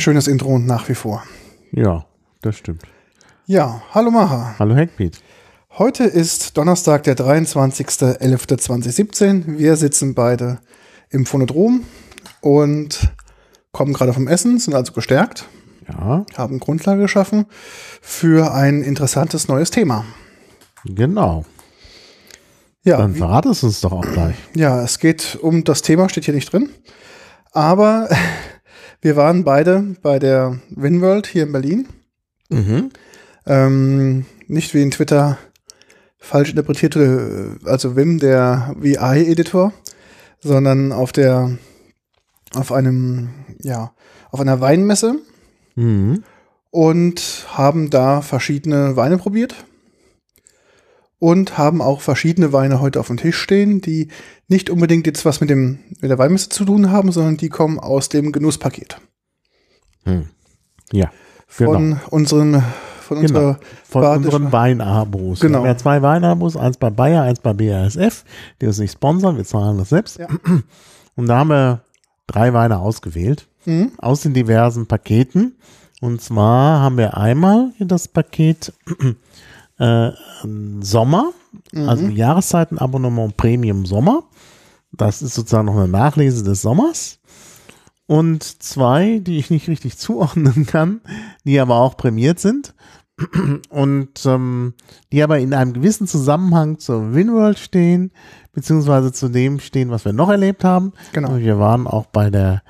Ein schönes Intro und nach wie vor. Ja, das stimmt. Ja, hallo Maha. Hallo Hackbeat. Heute ist Donnerstag, der 23.11.2017. Wir sitzen beide im Phonodrom und kommen gerade vom Essen, sind also gestärkt, Ja, haben Grundlage geschaffen für ein interessantes neues Thema. genau. Ja, Dann verrat es uns doch auch gleich. ja, es geht um das Thema, steht hier nicht drin. Aber wir waren beide bei der Winworld hier in Berlin. Mhm. Ähm, nicht wie in Twitter falsch interpretierte, also Wim, der VI-Editor, sondern auf der, auf einem, ja, auf einer Weinmesse Mhm. und haben da verschiedene Weine probiert und haben auch verschiedene Weine heute auf dem Tisch stehen, die nicht unbedingt jetzt was mit dem, mit der Weinmesse zu tun haben, sondern die kommen aus dem Genusspaket Hm. Ja, von genau. unserem, von Genau. unserer Von unseren Weinabos. Genau. Wir haben ja zwei Weinabos, eins bei Bayer, eins bei BASF, die uns nicht sponsern, wir zahlen das selbst. Ja. Und da haben wir drei Weine ausgewählt Mhm. aus den diversen Paketen. Und zwar haben wir einmal das Paket äh, Sommer, also Jahreszeitenabonnement Premium Sommer. Das ist sozusagen noch eine Nachlese des Sommers. Und zwei, die ich nicht richtig zuordnen kann, die aber auch prämiert sind. Und ähm, die aber in einem gewissen Zusammenhang zur Winworld stehen, beziehungsweise zu dem stehen, was wir noch erlebt haben. Genau. Wir waren auch bei der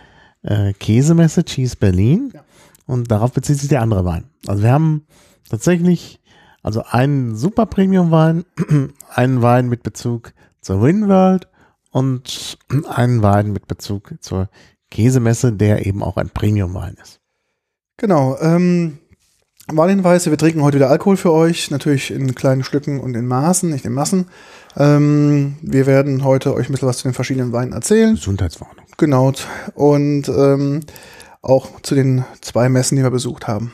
äh, Käsemesse Cheese Berlin Ja. und darauf bezieht sich der andere Wein. Also wir haben tatsächlich also einen super Premium Wein, einen Wein mit Bezug zur Winworld und einen Wein mit Bezug zur Käsemesse, der eben auch ein Premium Wein ist. Genau. Ähm, Warnhinweise, wir trinken heute wieder Alkohol für euch, natürlich in kleinen Stücken und in Maßen, nicht in Massen. Ähm, wir werden heute euch ein bisschen was zu den verschiedenen Weinen erzählen. Gesundheitswarnung. Genau. Und ähm, auch zu den zwei Messen, die wir besucht haben.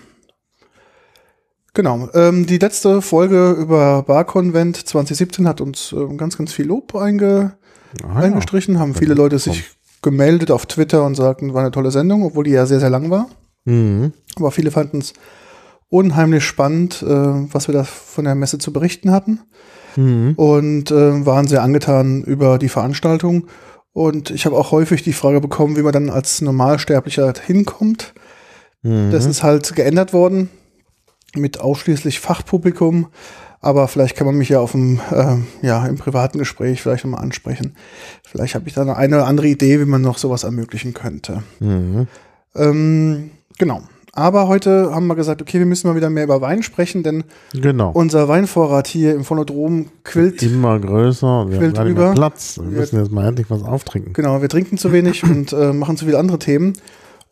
Genau. Ähm, die letzte Folge über Barkonvent 2017 hat uns ähm, ganz, ganz viel Lob einge Ah, eingestrichen. Haben viele Leute sich gemeldet auf Twitter und sagten, war eine tolle Sendung, obwohl die ja sehr, sehr lang war. Mhm. Aber viele fanden es unheimlich spannend, äh, was wir da von der Messe zu berichten hatten. Mhm. Und äh, waren sehr angetan über die Veranstaltung. Und ich habe auch häufig die Frage bekommen, wie man dann als Normalsterblicher hinkommt. Mhm. Das ist halt geändert worden mit ausschließlich Fachpublikum. Aber vielleicht kann man mich ja auf dem, äh, ja, im privaten Gespräch vielleicht nochmal ansprechen. Vielleicht habe ich da eine oder andere Idee, wie man noch sowas ermöglichen könnte. Mhm. Ähm, genau. Aber heute haben wir gesagt, okay, wir müssen mal wieder mehr über Wein sprechen, denn Genau. unser Weinvorrat hier im Phonodrom quillt. Immer größer wir haben Quillt mehr über. Platz. Wir Wir- müssen jetzt mal endlich was auftrinken. Genau, wir trinken zu wenig und äh, machen zu viele andere Themen.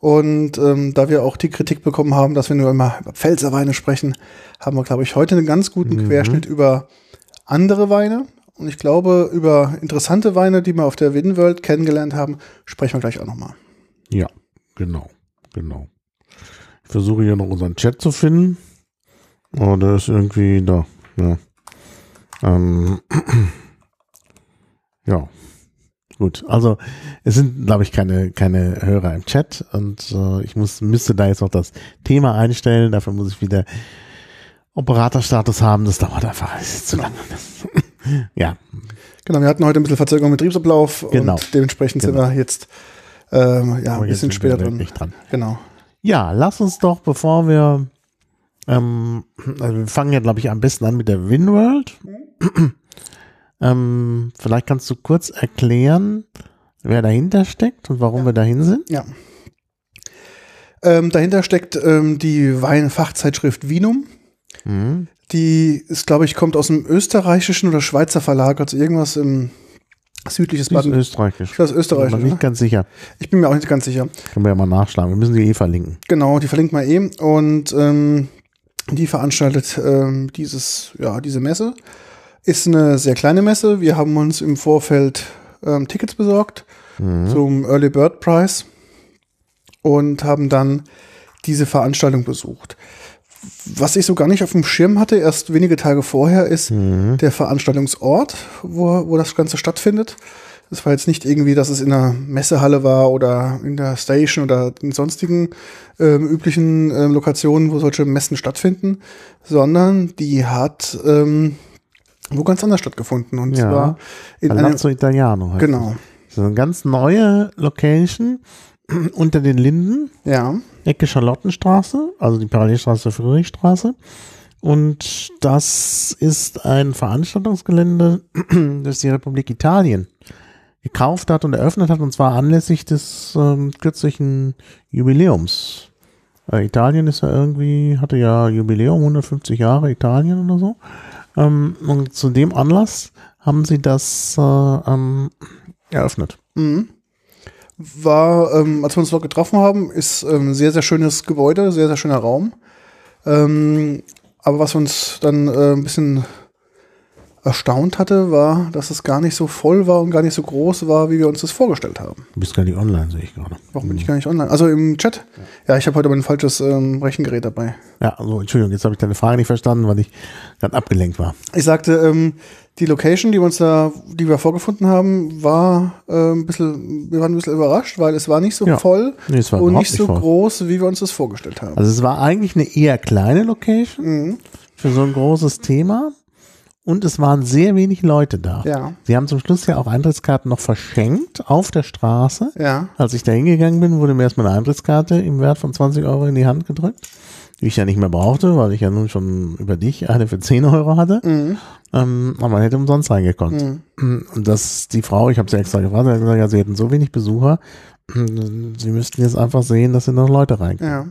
Und ähm, da wir auch die Kritik bekommen haben, dass wir nur immer über Pfälzer Weine sprechen, haben wir, glaube ich, heute einen ganz guten Mhm. Querschnitt über andere Weine. Und ich glaube, über interessante Weine, die wir auf der Winworld kennengelernt haben, sprechen wir gleich auch nochmal. Ja, genau, genau. Ich versuche hier noch unseren Chat zu finden. Oh, der ist irgendwie da. Ja. Ähm, ja. Gut, also es sind, glaube ich, keine, keine Hörer im Chat und äh, ich muss, müsste da jetzt noch das Thema einstellen. Dafür muss ich wieder Operatorstatus haben. Das dauert einfach das ist zu lange. ja, Genau, wir hatten heute ein bisschen Verzögerung mit Betriebsablauf Genau. und dementsprechend Genau. sind wir jetzt ähm, ja, ein bisschen später dran. wirklich dran. Genau. Ja, lass uns doch, bevor wir, ähm, also wir fangen ja, glaube ich, am besten an mit der Winworld. ähm, vielleicht kannst du kurz erklären, wer dahinter steckt und warum wir dahin sind. Ja. Ähm, dahinter steckt ähm, die Weinfachzeitschrift Vinum. Mhm. Die ist, glaube ich, kommt aus dem österreichischen oder Schweizer Verlag, also irgendwas im südliches Die ist Baden. österreichisch. Das ist Österreich, Bin mir nicht ganz sicher. Ich bin mir auch nicht ganz sicher. Können wir ja mal nachschlagen. Wir müssen die eh verlinken. Genau, die verlinkt man eben. Und ähm, die veranstaltet ähm, dieses, ja, diese Messe. Ist eine sehr kleine Messe. Wir haben uns im Vorfeld ähm, Tickets besorgt zum Early Bird Prize und haben dann diese Veranstaltung besucht. Was ich so gar nicht auf dem Schirm hatte, erst wenige Tage vorher, ist der Veranstaltungsort, wo, wo das Ganze stattfindet. Das war jetzt nicht irgendwie, dass es in einer Messehalle war oder in der Station oder in sonstigen ähm, üblichen ähm, Lokationen, wo solche Messen stattfinden, sondern die hat ähm, wo ganz anders stattgefunden. Und Ja. zwar in einem, Palazzo Italiano. heißt genau, Das ist eine ganz neue Location unter den Linden. ja, Ecke Charlottenstraße, also die Parallelstraße zur Friedrichstraße. Und das ist ein Veranstaltungsgelände, das die Republik Italien gekauft hat und eröffnet hat, und zwar anlässlich des ähm, kürzlichen Jubiläums. Äh, Italien ist ja irgendwie, hatte ja Jubiläum, 150 Jahre Italien oder so. Ähm, und zu dem Anlass haben sie das äh, ähm, eröffnet. Mhm. War, ähm, als wir uns dort getroffen haben, ist ähm, sehr, sehr schönes Gebäude, sehr, sehr schöner Raum. Ähm, aber was uns dann äh, ein bisschen erstaunt hatte, war, dass es gar nicht so voll war und gar nicht so groß war, wie wir uns das vorgestellt haben. Du bist gar nicht online, sehe ich gerade. Warum bin ich gar nicht online? Also im Chat? Ja, ich habe heute mein falsches ähm, Rechengerät dabei. Ja, also Entschuldigung, jetzt habe ich deine Frage nicht verstanden, weil ich gerade abgelenkt war. Ich sagte, ähm, die Location, die wir uns da, die wir vorgefunden haben, war äh, ein bisschen, wir waren ein bisschen überrascht, weil es war nicht so Ja. voll Nee, es war und nicht so voll. groß, wie wir uns das vorgestellt haben. Also es war eigentlich eine eher kleine Location Mhm. für so ein großes Thema und es waren sehr wenig Leute da. Ja. Sie haben zum Schluss ja auch Eintrittskarten noch verschenkt auf der Straße. Ja, Als ich da hingegangen bin, wurde mir erstmal eine Eintrittskarte im Wert von 20 Euro in die Hand gedrückt, die ich ja nicht mehr brauchte, weil ich ja nun schon über dich eine für 10 Euro hatte. Mhm. Ähm, aber man hätte umsonst reingekonnt. Und das, die Frau, ich habe sie extra gefragt, sie hat gesagt, ja, sie hätten so wenig Besucher, sie müssten jetzt einfach sehen, dass sie noch Leute reinkommen. ja.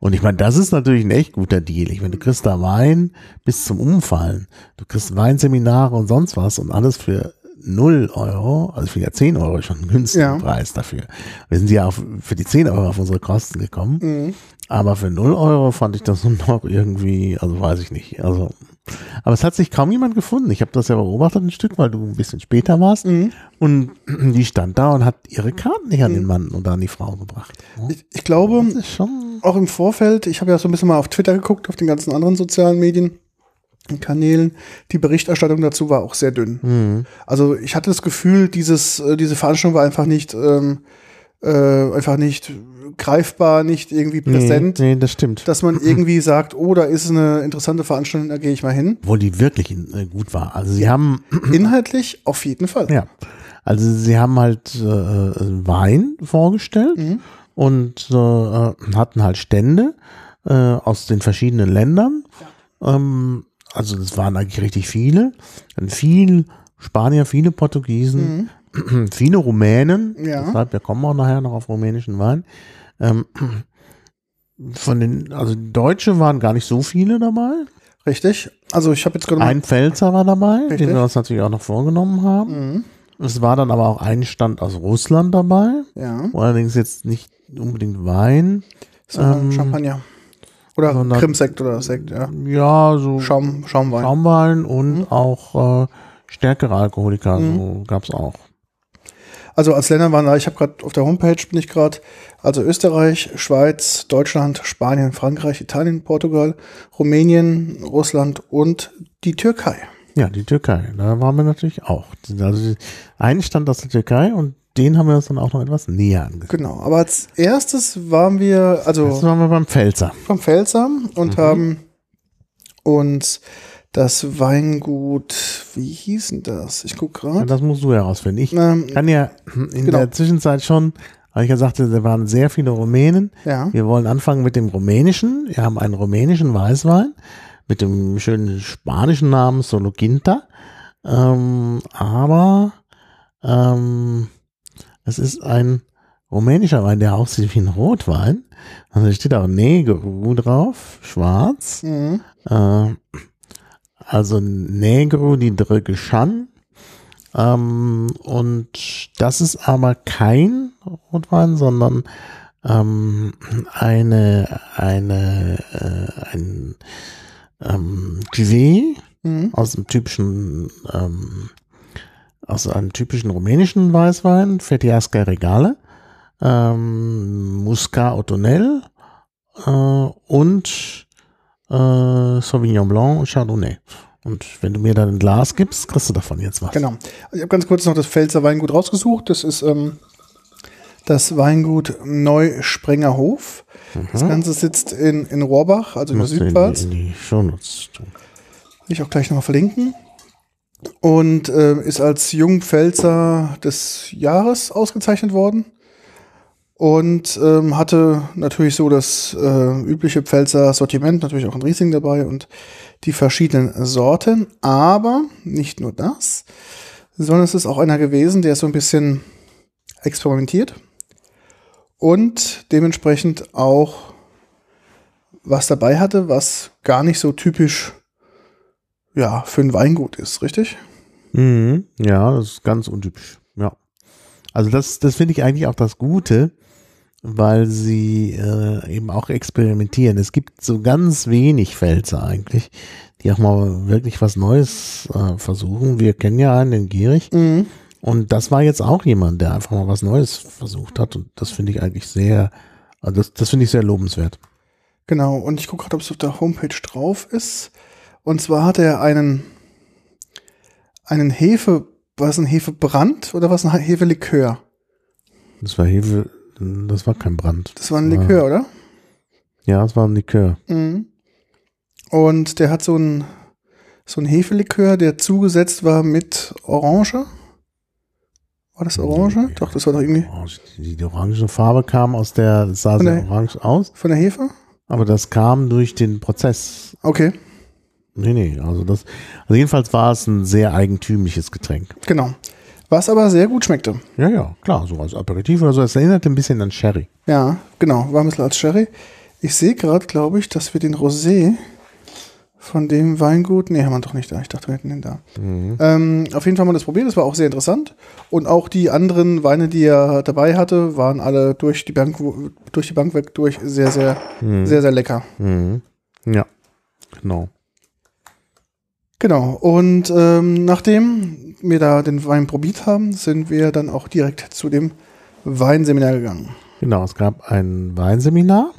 Und ich meine, das ist natürlich ein echt guter Deal. Ich meine, du kriegst da Wein bis zum Umfallen. Du kriegst Weinseminare und sonst was und alles für null Euro, also für ja 10 Euro schon ein günstiger Ja. Preis dafür. Wir sind ja auf, für die 10 Euro auf unsere Kosten gekommen. Mhm. Aber für 0 Euro fand ich das noch irgendwie, also weiß ich nicht. Also, aber es hat sich kaum jemand gefunden. Ich habe das ja beobachtet ein Stück, weil du ein bisschen später warst. Mhm. Und die stand da und hat ihre Karten nicht an den Mann oder an die Frau gebracht. Ich, ich glaube, auch im Vorfeld, ich habe ja so ein bisschen mal auf Twitter geguckt, auf den ganzen anderen sozialen Medien. Kanälen, die Berichterstattung dazu war auch sehr dünn. Mhm. Also ich hatte das Gefühl, dieses, äh, diese Veranstaltung war einfach nicht, ähm, äh, einfach nicht greifbar, nicht irgendwie präsent, Nee, nee, das stimmt. dass man irgendwie sagt, oh, da ist eine interessante Veranstaltung, da gehe ich mal hin. Obwohl die wirklich äh, gut war. Also sie haben, Inhaltlich auf jeden Fall. ja, also sie haben halt äh, Wein vorgestellt Mhm. und äh, hatten halt Stände äh, aus den verschiedenen Ländern. Ähm, also das waren eigentlich richtig viele. Dann viel Spanier, viele Portugiesen, viele Rumänen. Mhm. Ja. Deshalb, wir kommen auch nachher noch auf rumänischen Wein. Ähm, von den, also Deutsche waren gar nicht so viele dabei. Richtig. Also ich habe jetzt gerade. Ein Pfälzer war dabei, Richtig. den wir uns natürlich auch noch vorgenommen haben. Mhm. Es war dann aber auch ein Stand aus Russland dabei, Ja. allerdings jetzt nicht unbedingt Wein. Sondern Ähm, Champagner. Oder sondern- Krimsekt oder Sekt, ja. Ja, so Schaum, Schaumwein. Schaumwein und Mhm. auch äh, stärkere Alkoholiker, so gab's auch. Also als Länder waren da, ich habe gerade auf der Homepage bin ich gerade, also Österreich, Schweiz, Deutschland, Spanien, Frankreich, Italien, Portugal, Rumänien, Russland und die Türkei. Ja, die Türkei, da waren wir natürlich auch. Also ein Stand aus der Türkei und den haben wir uns dann auch noch etwas näher angesehen. Genau. Aber als erstes waren wir, Jetzt also waren wir beim Pfälzer. vom Pfälzer und haben uns das Weingut, wie hieß denn das? Ich guck Ja, gerade. das musst du herausfinden. Ich Ähm, kann ja in Genau. der Zwischenzeit schon, weil ich ja sagte, da waren sehr viele Rumänen. ja. Wir wollen anfangen mit dem rumänischen. Wir haben einen rumänischen Weißwein mit dem schönen spanischen Namen Solo Quinta. Ähm, aber ähm, es ist ein rumänischer Wein, der aussieht wie ein Rotwein. Also steht auch Negro drauf, schwarz. Mhm. Äh, also Negro die Drückeschan. Ähm, und das ist aber kein Rotwein, sondern ähm, eine, eine, äh, ein ähm, Cuvée Mhm. aus dem typischen, ähm, aus einem typischen rumänischen Weißwein, Fetiasca Regale, ähm, Muscat Ottonel äh, und äh, Sauvignon Blanc und Chardonnay. Und wenn du mir dann ein Glas gibst, kriegst du davon jetzt was. Genau. Also ich habe ganz kurz noch das Pfälzer Weingut rausgesucht. Das ist ähm, das Weingut Neusprengerhof. Das Ganze sitzt in, in Rohrbach, also in der du in die, Südpfalz. in die Shownotes tun. Will ich auch gleich nochmal verlinken. Und äh, ist als Jungpfälzer des Jahres ausgezeichnet worden. Und ähm, hatte natürlich so das äh, übliche Pfälzer Sortiment, natürlich auch ein Riesling dabei und die verschiedenen Sorten. Aber nicht nur das, sondern es ist auch einer gewesen, der so ein bisschen experimentiert und dementsprechend auch was dabei hatte, was gar nicht so typisch ja, für ein Weingut ist, richtig? Mhm. Ja, das ist ganz untypisch. Ja. Also das, das finde ich eigentlich auch das Gute, weil sie äh, eben auch experimentieren. Es gibt so ganz wenig Pfälzer eigentlich, die auch mal wirklich was Neues äh, versuchen. Wir kennen ja einen, den Gierig. Mhm. Und das war jetzt auch jemand, der einfach mal was Neues versucht hat. Und das finde ich eigentlich sehr, also das, das finde ich sehr lobenswert. Genau, und ich gucke gerade, ob es auf der Homepage drauf ist. Und zwar hat er einen, einen Hefe, was ein Hefebrand oder was ein Hefelikör? Das war Hefe, das war kein Brand. Das war ein. Likör, oder? Ja, das war ein Likör. Mhm. Und der hat so ein, so ein Hefelikör, der zugesetzt war mit Orange. War das Orange? Nee. Doch, das war doch irgendwie Orange. Die, die orange Farbe kam aus der, es sah sehr orange aus, von der Hefe? aber das kam durch den Prozess. Okay, Nee, nee, also das, also jedenfalls war es ein sehr eigentümliches Getränk. genau. Was aber sehr gut schmeckte. Ja, ja, klar, so als Aperitif oder so. Es erinnerte ein bisschen an Sherry. Ja, genau, war ein bisschen als Sherry. Ich sehe gerade, glaube ich, dass wir den Rosé von dem Weingut, nee, haben wir doch nicht da. Ich dachte, wir hätten den da. Ähm, auf jeden Fall haben wir das probiert, das war auch sehr interessant. Und auch die anderen Weine, die er dabei hatte, waren alle durch die Bank, durch die Bank weg durch sehr, sehr, sehr, sehr lecker. Mhm. Ja, genau. Genau. Und ähm, nachdem wir da den Wein probiert haben, sind wir dann auch direkt zu dem Weinseminar gegangen. Genau, es gab ein Weinseminar.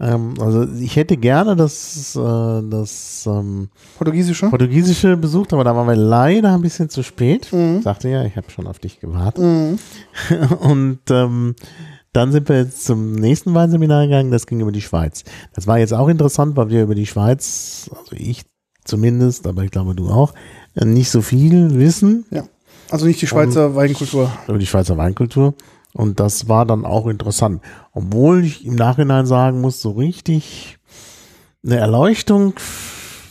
Ähm, also ich hätte gerne das, äh, das ähm, Portugiesische? Portugiesische besucht, aber da waren wir leider ein bisschen zu spät. Mhm. Ich sagte ja, ich habe schon auf dich gewartet. Mhm. Und ähm, dann sind wir jetzt zum nächsten Weinseminar gegangen, das ging über die Schweiz. Das war jetzt auch interessant, weil wir über die Schweiz, also ich zumindest, aber ich glaube du auch, äh, nicht so viel wissen Ja. Also nicht die Schweizer Weinkultur. über die Schweizer Weinkultur. Und das war dann auch interessant. Obwohl ich im Nachhinein sagen muss, so richtig eine Erleuchtung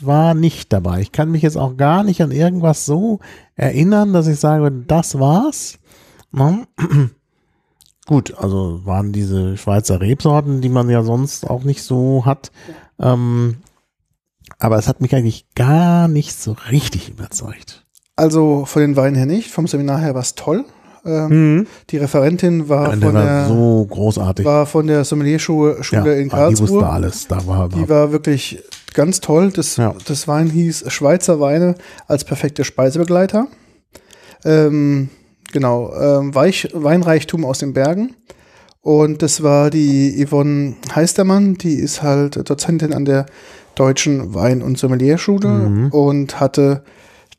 war nicht dabei. Ich kann mich jetzt auch gar nicht an irgendwas so erinnern, dass ich sage, das war's. Na? Gut, also waren diese Schweizer Rebsorten, die man ja sonst auch nicht so hat. Ähm, aber es hat mich eigentlich gar nicht so richtig überzeugt. Also von den Weinen her nicht, vom Seminar her war es toll. Ähm, Die Referentin war der von war der, so großartig. war von der Sommelierschule Schule in ah, die wusste Karlsruhe. alles. Da war, Die war wirklich ganz toll. Das, Ja. das Wein hieß Schweizer Weine als perfekte Speisebegleiter. Ähm, genau, ähm, Weich, Weinreichtum aus den Bergen. Und das war die Yvonne Heistermann, die ist halt Dozentin an der Deutschen Wein- und Sommelierschule Mhm. und hatte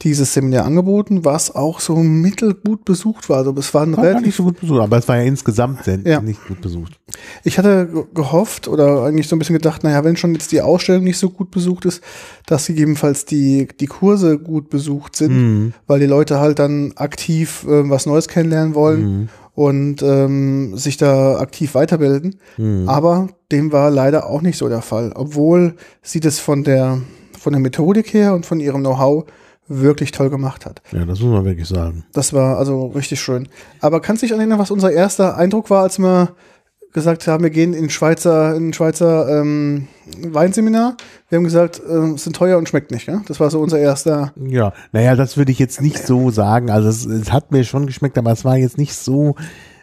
dieses Seminar angeboten, was auch so mittelgut besucht war. Also es waren War gar nicht relativ so gut besucht, aber es war ja insgesamt Ja. nicht gut besucht. ich hatte ge- gehofft oder eigentlich so ein bisschen gedacht, naja, wenn schon jetzt die Ausstellung nicht so gut besucht ist, dass gegebenenfalls die, die Kurse gut besucht sind, Mhm. weil die Leute halt dann aktiv äh, was Neues kennenlernen wollen und ähm, sich da aktiv weiterbilden. Aber dem war leider auch nicht so der Fall, obwohl sie das von der, von der Methodik her und von ihrem Know-how wirklich toll gemacht hat. Ja, das muss man wirklich sagen. Das war also richtig schön. Aber kannst du dich erinnern, was unser erster Eindruck war, als wir gesagt haben, wir gehen in Schweizer, in Schweizer ähm, Weinseminar. Wir haben gesagt, äh, es sind teuer und schmeckt nicht. Ja? Das war so unser erster. Ja, naja, das würde ich jetzt nicht so sagen. Also es, es hat mir schon geschmeckt, aber es war jetzt nicht so,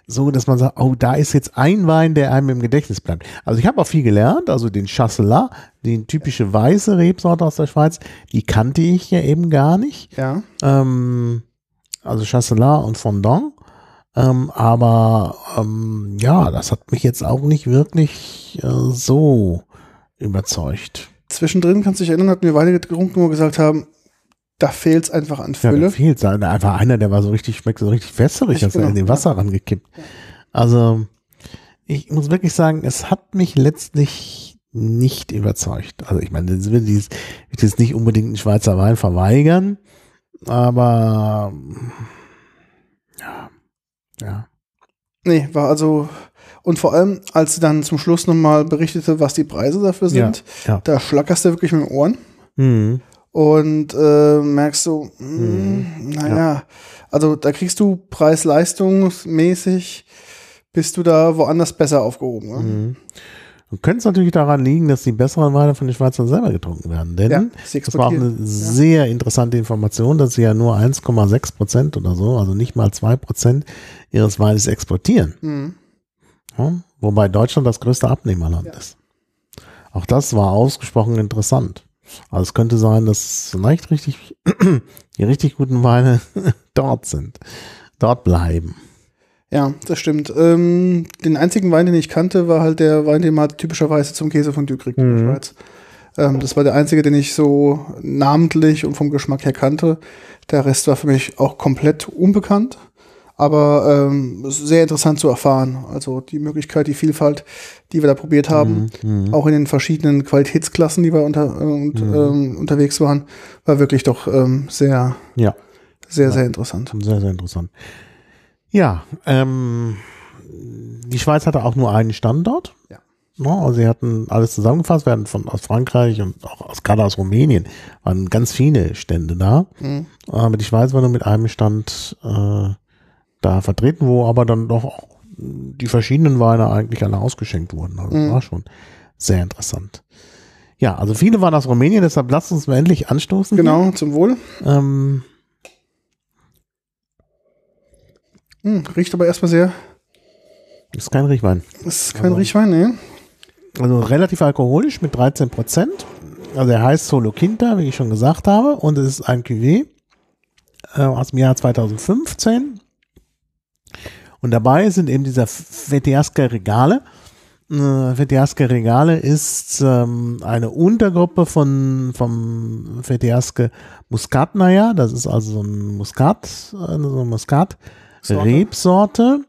so, dass man sagt, oh, da ist jetzt ein Wein, der einem im Gedächtnis bleibt. Also ich habe auch viel gelernt, also den Chasselas, die typische weiße Rebsorte aus der Schweiz, die kannte ich ja eben gar nicht. Ja. Ähm, also Chasselas und Fondant. Ähm, aber ähm, ja, das hat mich jetzt auch nicht wirklich äh, so überzeugt. Zwischendrin, kannst du dich erinnern, hatten wir Weine getrunken, wo wir gesagt haben, da fehlt es einfach an Ja, da Fülle. fehlt einfach einer, der war so richtig, schmeckt so richtig Echt, als er genau, in den ja. Wasser rangekippt. Also, ich muss wirklich sagen, es hat mich letztlich nicht überzeugt. Also, ich meine, das will ich jetzt nicht unbedingt einen Schweizer Wein verweigern, aber, ja, ja. Nee, war also, und vor allem, als sie dann zum Schluss nochmal berichtete, was die Preise dafür sind, ja. da schlackerst du wirklich mit den Ohren Mhm. und äh, merkst so, mh, naja, also da kriegst du preis-leistungsmäßig, bist du da woanders besser aufgehoben. Ne? Mhm. Du könntest natürlich daran liegen, dass die besseren Weine von den Schweizern selber getrunken werden, denn Ja, das war auch eine sehr interessante Information, dass sie ja nur 1,6 Prozent oder so, also nicht mal 2 Prozent ihres Weines exportieren. Mhm. Ja, wobei Deutschland das größte Abnehmerland ist. Auch das war ausgesprochen interessant. Also es könnte sein, dass vielleicht richtig, die richtig guten Weine dort sind, dort bleiben. Ja, das stimmt. Ähm, den einzigen Wein, den ich kannte, war halt der Wein, den man typischerweise zum Käse von kriegt in der Mhm. Schweiz. Ähm, das war der einzige, den ich so namentlich und vom Geschmack her kannte. Der Rest war für mich auch komplett unbekannt, aber ähm, sehr interessant zu erfahren. Also die Möglichkeit, die Vielfalt, die wir da probiert haben, Mhm. auch in den verschiedenen Qualitätsklassen, die wir unter, äh, und, ähm, unterwegs waren, war wirklich doch ähm, sehr, Ja. sehr, sehr interessant. Sehr, sehr interessant. Ja, ähm, die Schweiz hatte auch nur einen Standort. Ja. Ja, also sie hatten alles zusammengefasst, wir hatten von aus Frankreich und auch aus, gerade aus Rumänien waren ganz viele Stände da. Mhm. Aber die Schweiz war nur mit einem Stand äh, da vertreten, wo aber dann doch auch die verschiedenen Weine eigentlich alle ausgeschenkt wurden. Also das Mhm. war schon sehr interessant. Ja, also viele waren aus Rumänien, deshalb lasst uns mal endlich anstoßen. hier. Genau, zum Wohl. Ähm, Hm, riecht aber erstmal sehr. ist kein Riechwein. Ist kein Aber- Riechwein, ne? Also relativ alkoholisch mit 13 Prozent. Also er heißt Solo Quinta, wie ich schon gesagt habe. Und es ist ein Cuvée äh, aus dem Jahr 2015. Und dabei sind eben dieser Fetiaske Regale. Äh, Fetiaske Regale ist ähm, eine Untergruppe von vom Fetiaske Muscatnaja. Das ist also so ein Muskat, äh, so eine Muskat Sorte. Rebsorte.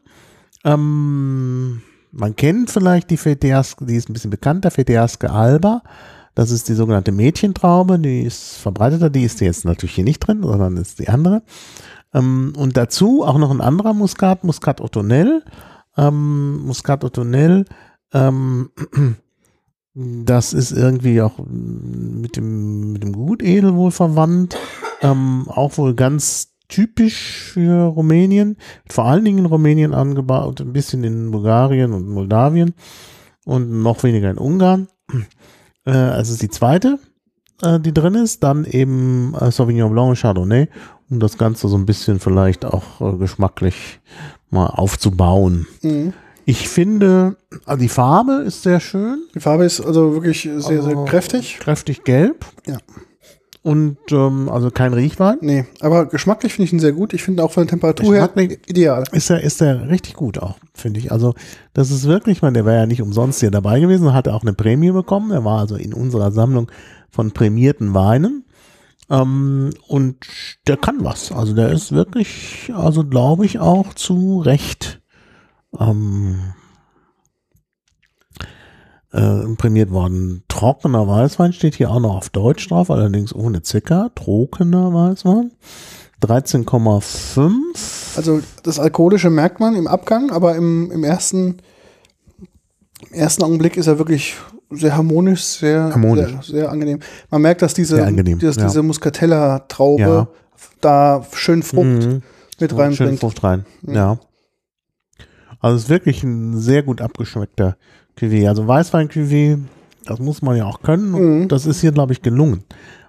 Ähm, man kennt vielleicht die Fetiaske, die ist ein bisschen bekannter, Fetiaske alba. Das ist die sogenannte Mädchentraube, die ist verbreiteter, die ist jetzt natürlich hier nicht drin, sondern ist die andere. Ähm, und dazu auch noch ein anderer Muskat, Muscat Ottonel. Ähm, Muscat Ottonel, ähm, das ist irgendwie auch mit dem, mit dem Gutedel wohl verwandt. Ähm, auch wohl ganz typisch für Rumänien. Vor allen Dingen in Rumänien angebaut, ein bisschen in Bulgarien und Moldawien und noch weniger in Ungarn. Äh, also ist die zweite, äh, die drin ist. Dann eben äh, Sauvignon Blanc Chardonnay, um das Ganze so ein bisschen vielleicht auch äh, geschmacklich mal aufzubauen. Mhm. Ich finde, also die Farbe ist sehr schön. Die Farbe ist also wirklich sehr, sehr Also- kräftig. Kräftig gelb. Ja. Und ähm, also kein Riechwein. Nee, aber geschmacklich finde ich ihn sehr gut. Ich finde auch von der Temperatur her ideal. Ist er, ist er richtig gut auch, finde ich. Also, das ist wirklich, man, der war ja nicht umsonst hier dabei gewesen, hatte auch eine Prämie bekommen. Er war also in unserer Sammlung von prämierten Weinen. Ähm, und der kann was. Also, der ist wirklich, also glaube ich, auch zu Recht ähm, äh, prämiert worden. Trockener Weißwein steht hier auch noch auf Deutsch drauf, allerdings ohne Zucker. Trockener Weißwein. 13,5. Also das Alkoholische merkt man im Abgang, aber im, im ersten im ersten Augenblick ist er wirklich sehr harmonisch, sehr, Harmonisch. sehr, sehr angenehm. Man merkt, dass diese, angenehm, dass ja. diese Muscatella-Traube Ja. da schön Frucht Mhm. mit Schön reinbringt. Frucht rein. Ja. Also es ist wirklich ein sehr gut abgeschmeckter Cuvée. Also Weißwein-Cuvée, das muss man ja auch können. Und Mhm. das ist hier, glaube ich, gelungen.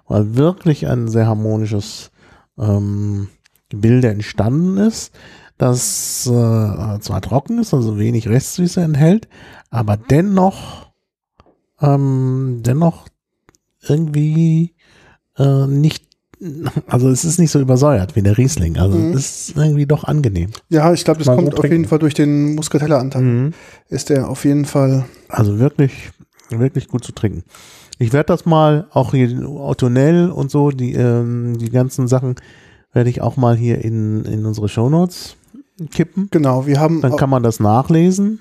Weil wirklich ein sehr harmonisches ähm, Gebilde entstanden ist, das äh, zwar trocken ist, also wenig Restsüße enthält, aber dennoch ähm, dennoch irgendwie äh, nicht also es ist nicht so übersäuert wie der Riesling. Also Mhm. es ist irgendwie doch angenehm. Ja, ich glaube, das Mal kommt so auf jeden. Fall durch den Muscatella-Anteil. Ist der auf jeden Fall. Also wirklich, wirklich gut zu trinken. Ich werde das mal auch hier Autonell und so, die, ähm, die ganzen Sachen werde ich auch mal hier in, in unsere Shownotes kippen. Genau, wir haben. Dann kann man das nachlesen,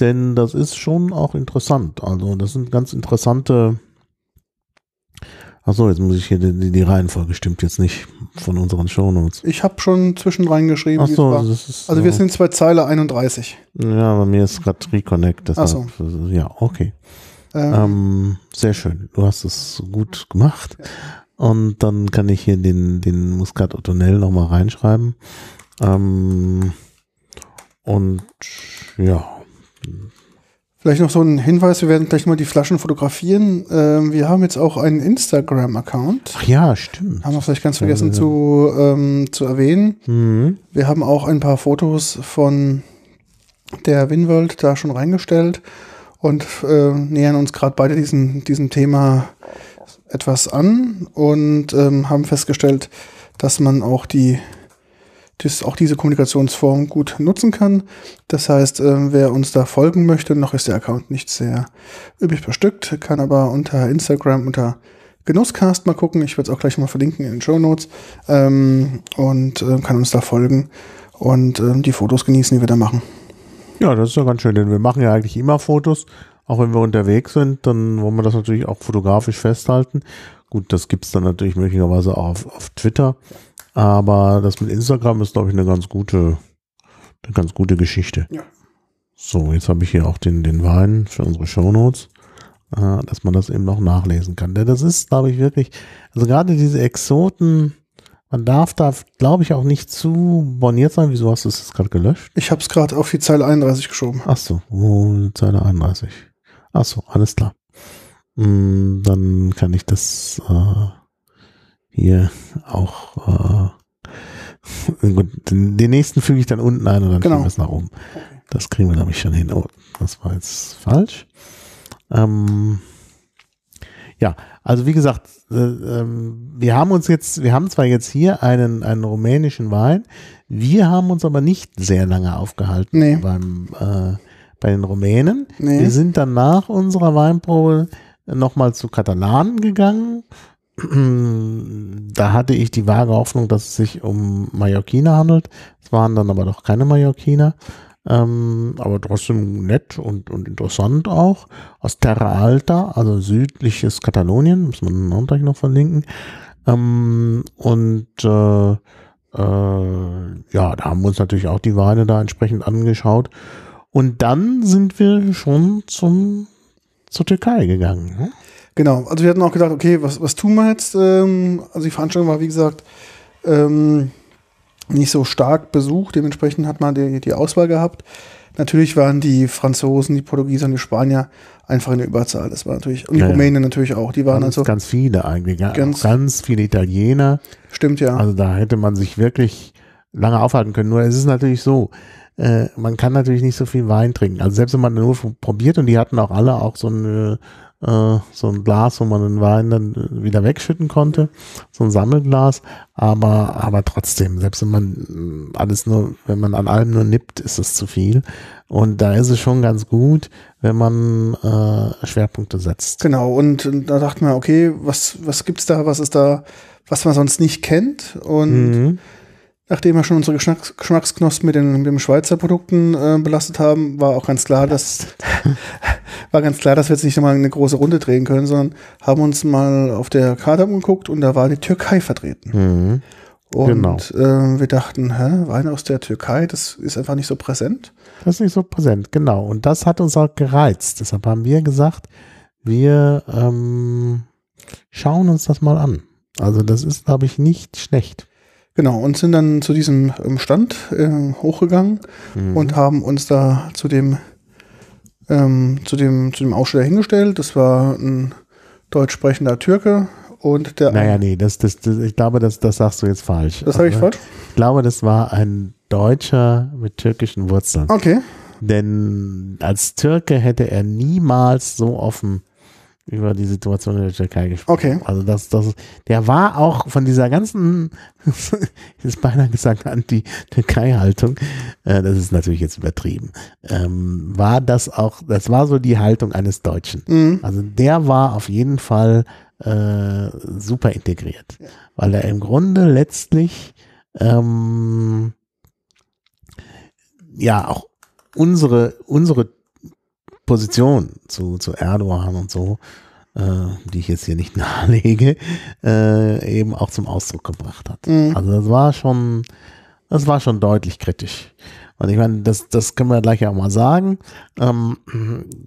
denn das ist schon auch interessant. Also das sind ganz interessante. Achso, jetzt muss ich hier die, die, Reihenfolge stimmt jetzt nicht von unseren Shownotes. ich habe schon zwischen reingeschrieben. wie es Achso, war. das ist. Also wir so. sind bei Zeile 31. Ja, bei mir ist gerade Reconnect. Deshalb, Ach Ja, okay. Ähm, Ähm, sehr schön. Du hast es gut gemacht. Und dann kann ich hier den, den Muscat Ottonell nochmal reinschreiben. Ähm, und ja, Vielleicht noch so ein Hinweis, wir werden gleich mal die Flaschen fotografieren. Ähm, wir haben jetzt auch einen Instagram-Account. ach ja, stimmt. Haben wir vielleicht ganz vergessen Ja, ja. zu, ähm, zu erwähnen. Mhm. Wir haben auch ein paar Fotos von der Winworld da schon reingestellt und äh, nähern uns gerade beide diesem, diesem Thema etwas an und ähm, haben festgestellt, dass man auch die das auch diese Kommunikationsform gut nutzen kann. Das heißt, ähm, wer uns da folgen möchte, noch ist der Account nicht sehr üppig bestückt, kann aber unter Instagram unter Genusscast mal gucken. Ich werde es auch gleich mal verlinken in den Show Notes ähm, und ähm, kann uns da folgen und ähm, die Fotos genießen, die wir da machen. Ja, das ist ja ganz schön, denn wir machen ja eigentlich immer Fotos, auch wenn wir unterwegs sind, dann wollen wir das natürlich auch fotografisch festhalten. Gut, das gibt's dann natürlich möglicherweise auch auf, auf Twitter, aber das mit Instagram ist, glaube ich, eine ganz gute, eine ganz gute Geschichte. Ja. So, jetzt habe ich hier auch den, den Wein für unsere Shownotes, äh, dass man das eben noch nachlesen kann. Denn das ist, glaube ich, wirklich, also gerade diese Exoten, man darf da, glaube ich, auch nicht zu boniert sein. Wieso hast du es jetzt gerade gelöscht? Ich habe es gerade auf die Zeile 31 geschoben. Ach so, oh, Zeile 31. Ach so, alles klar. Mm, dann kann ich das äh, hier auch äh, gut, den, nächsten füge ich dann unten ein und dann Genau. wir es nach oben. Das kriegen wir, glaube ich, schon hin. Oh, das war jetzt falsch. Ähm, ja, also wie gesagt, äh, ähm, wir haben uns jetzt, wir haben zwar jetzt hier einen, einen rumänischen Wein, wir haben uns aber nicht sehr lange aufgehalten Nee. beim, äh, bei den Rumänen. Nee. Wir sind dann nach unserer Weinprobe nochmal zu Katalanen gegangen. Da hatte ich die vage Hoffnung, dass es sich um Mallorquiner handelt. Es waren dann aber doch keine Mallorquiner. Ähm, aber trotzdem nett und, und interessant auch. Aus Terra Alta, also südliches Katalonien, muss man auch gleich noch verlinken. Ähm, und äh, äh, ja, da haben wir uns natürlich auch die Weine da entsprechend angeschaut. Und dann sind wir schon zum, zur Türkei gegangen. Ne? Genau, also wir hatten auch gedacht, okay, was, was tun wir jetzt? Ähm, also die Veranstaltung war, wie gesagt, ähm, nicht so stark besucht. Dementsprechend hat man die, die Auswahl gehabt. Natürlich waren die Franzosen, die Portugieser und die Spanier einfach in der Überzahl. Das war natürlich, und die Ja. Rumänen natürlich auch. Die waren Ganz, also, ganz viele eigentlich. Ja, Ganz- ganz, viele Italiener. stimmt ja. Also da hätte man sich wirklich lange aufhalten können. Nur es ist natürlich so, äh, man kann natürlich nicht so viel Wein trinken. Also selbst wenn man nur probiert und die hatten auch alle auch so ein, äh, so ein Glas, wo man den Wein dann äh, wieder wegschütten konnte, so ein Sammelglas. Aber, aber trotzdem, selbst wenn man äh, alles nur, wenn man an allem nur nippt, ist es zu viel. Und da ist es schon ganz gut, wenn man äh, Schwerpunkte setzt. Genau, und, da dachten wir, okay, was, was gibt's da, was ist da, was man sonst nicht kennt? Und Mhm. Nachdem wir schon unsere Geschmacks Geschmacksknospen mit den, mit den Schweizer Produkten äh, belastet haben, war auch ganz klar, dass war ganz klar, dass wir jetzt nicht nochmal eine große Runde drehen können, sondern haben uns mal auf der Karte umgeguckt und da war die Türkei vertreten. Mhm. Und Genau. äh, wir dachten, hä, Wein aus der Türkei, das ist einfach nicht so präsent. Das ist nicht so präsent, genau. Und das hat uns auch gereizt. Deshalb haben wir gesagt, wir ähm, schauen uns das mal an. Also das ist, glaube ich, nicht schlecht. Genau, und sind dann zu diesem ähm, Stand äh, hochgegangen Mhm. und haben uns da zu dem, ähm, zu dem, zu dem Aussteller hingestellt. Das war ein deutsch sprechender Türke und der. Naja, nee, das, das, das, ich glaube, das, das sagst du jetzt falsch. das sage ich falsch? Ich glaube, das war ein Deutscher mit türkischen Wurzeln. Okay. Denn als Türke hätte er niemals so offen über die Situation in der Türkei gesprochen. Okay. Also das, das, der war auch von dieser ganzen, ist beinahe gesagt, Anti-Türkei-Haltung, äh, das ist natürlich jetzt übertrieben, ähm, war das auch, das war so die Haltung eines Deutschen. Mhm. Also der war auf jeden Fall äh, super integriert, weil er im Grunde letztlich ähm, ja auch unsere unsere Position zu, zu Erdogan und so, äh, die ich jetzt hier nicht nahelege, äh, eben auch zum Ausdruck gebracht hat. Mhm. Also das war schon, das war schon deutlich kritisch. Und ich meine, das, das können wir gleich auch mal sagen. Ähm,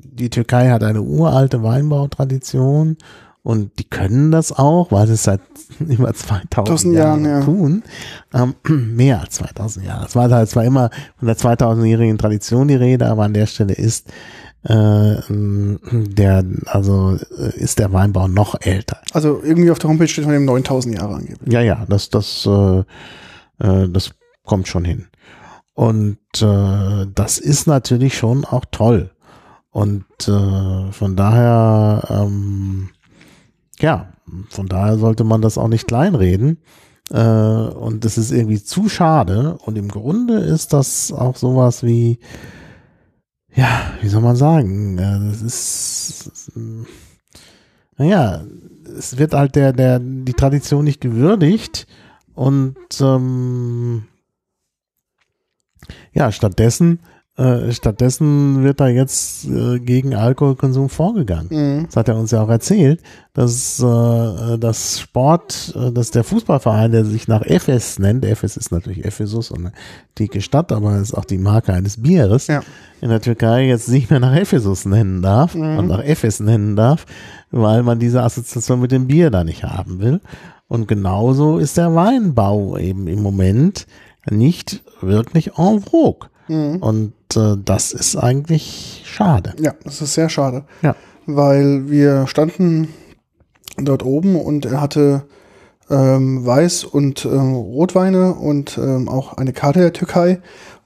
die Türkei hat eine uralte Weinbautradition und die können das auch, weil sie es seit über 2000 1000 Jahren Jahren, ja. tun. Ähm, mehr als 2000 Jahre. Es war halt zwar immer von der 2000-jährigen Tradition die Rede, aber an der Stelle ist äh, der, also ist der Weinbau noch älter. Also irgendwie auf der Homepage steht von dem 9000 Jahre angeblich. Ja, ja, das, das, äh, äh, das kommt schon hin. Und äh, das ist natürlich schon auch toll. Und äh, von daher, ähm, ja, von daher sollte man das auch nicht kleinreden. Äh, und das ist irgendwie zu schade. Und im Grunde ist das auch sowas wie, ja, wie soll man sagen, das ist, naja, es wird halt der, der, die Tradition nicht gewürdigt und ähm, ja, stattdessen, äh, stattdessen wird da jetzt äh, gegen Alkoholkonsum vorgegangen. Mhm. Das hat er uns ja auch erzählt, dass äh, das Sport, äh, dass der Fußballverein, der sich nach Ephes nennt, Ephes ist natürlich Ephesus und eine antike Stadt, aber ist auch die Marke eines Bieres, Ja. in der Türkei jetzt nicht mehr nach Ephesus nennen darf Mhm. und nach Ephes nennen darf, weil man diese Assoziation mit dem Bier da nicht haben will. Und genauso ist der Weinbau eben im Moment nicht wirklich en vogue. Mhm. Und äh, das ist eigentlich schade. Ja, das ist sehr schade. Ja. Weil wir standen dort oben und er hatte ähm, Weiß- und ähm, Rotweine und ähm, auch eine Karte der Türkei,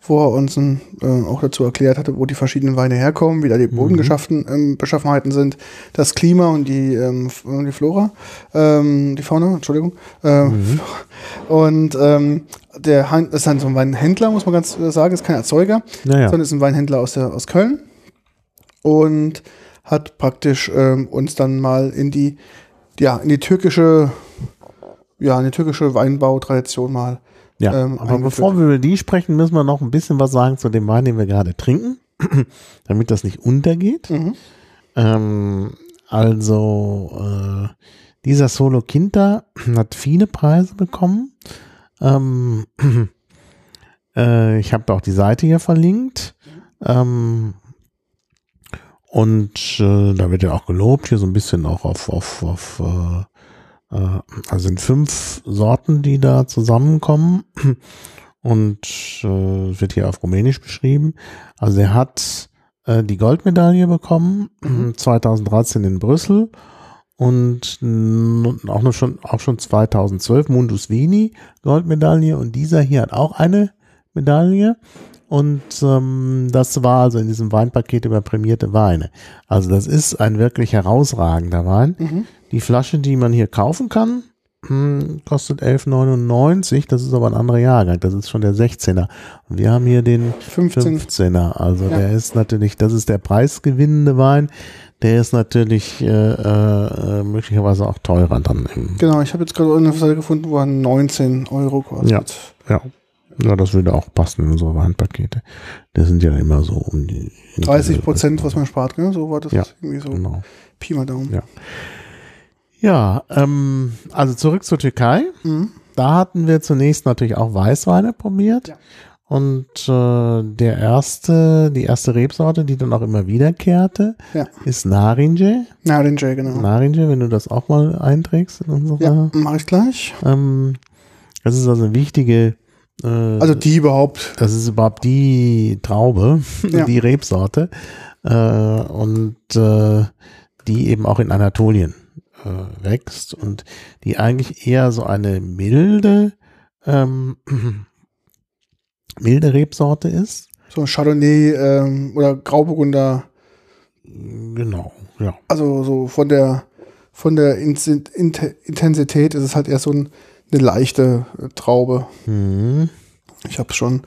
wo er uns ähm, äh, auch dazu erklärt hatte, wo die verschiedenen Weine herkommen, wie da die Bodenbeschaffen, ähm, Beschaffenheiten sind, das Klima und die, ähm, die Flora, ähm, die Fauna, Entschuldigung. Ähm, Und ähm, der das ist dann so ein Weinhändler, muss man ganz äh, sagen, ist kein Erzeuger, Naja. sondern ist ein Weinhändler aus, der, aus Köln und hat praktisch ähm, uns dann mal in die, ja, in die türkische, ja, in die türkische Weinbautradition mal. Ja, ähm, aber bevor wir über die sprechen, müssen wir noch ein bisschen was sagen zu dem Wein, den wir gerade trinken, damit das nicht untergeht. Mhm. Ähm, also, äh, dieser Solo Quinta hat viele Preise bekommen. Ähm, äh, ich habe auch die Seite hier verlinkt. Ähm, und äh, da wird ja auch gelobt, hier so ein bisschen auch auf, auf, auf äh, also sind fünf Sorten, die da zusammenkommen. Und äh, es wird hier auf Rumänisch beschrieben. Also er hat äh, die Goldmedaille bekommen, 2013 in Brüssel und auch noch schon auch schon 2012 Mundus Vini Goldmedaille und dieser hier hat auch eine Medaille und ähm, das war also in diesem Weinpaket über prämierte Weine. Also das ist ein wirklich herausragender Wein. Mhm. Die Flasche, die man hier kaufen kann, hm, kostet 11,99. Das ist aber ein anderer Jahrgang. Das ist schon der 16er. Und wir haben hier den 15. 15er. Also Ja. der ist natürlich, das ist der preisgewinnende Wein. Der ist natürlich äh, äh, möglicherweise auch teurer dann. Genau, ich habe jetzt gerade eine Seite gefunden, wo er 19 Euro kostet. Ja. ja. Ja, das würde auch passen in unsere Weinpakete. Das sind ja immer so um die 30 Prozent, was man spart, gell? So war das Ja, irgendwie so. Genau. Pi mal Daumen. Ja. Ja, ähm, also zurück zur Türkei. Mhm. Da hatten wir zunächst natürlich auch Weißweine probiert. Ja. Und äh, der erste, die erste Rebsorte, die dann auch immer wiederkehrte, Ja. ist Narinje. Narinje, genau. Narinje, wenn du das auch mal einträgst in unsere. Ja, mache ich gleich. Ähm, das ist also eine wichtige. Äh, Also die überhaupt. das ist überhaupt die Traube, Ja. die Rebsorte äh, und äh, die eben auch in Anatolien äh, wächst und die eigentlich eher so eine milde ähm, milde Rebsorte ist. So ein Chardonnay ähm, oder Grauburgunder. Genau, ja. Also so von der von der Intensität ist es halt eher so ein, eine leichte äh, Traube. Mhm. Ich habe es schon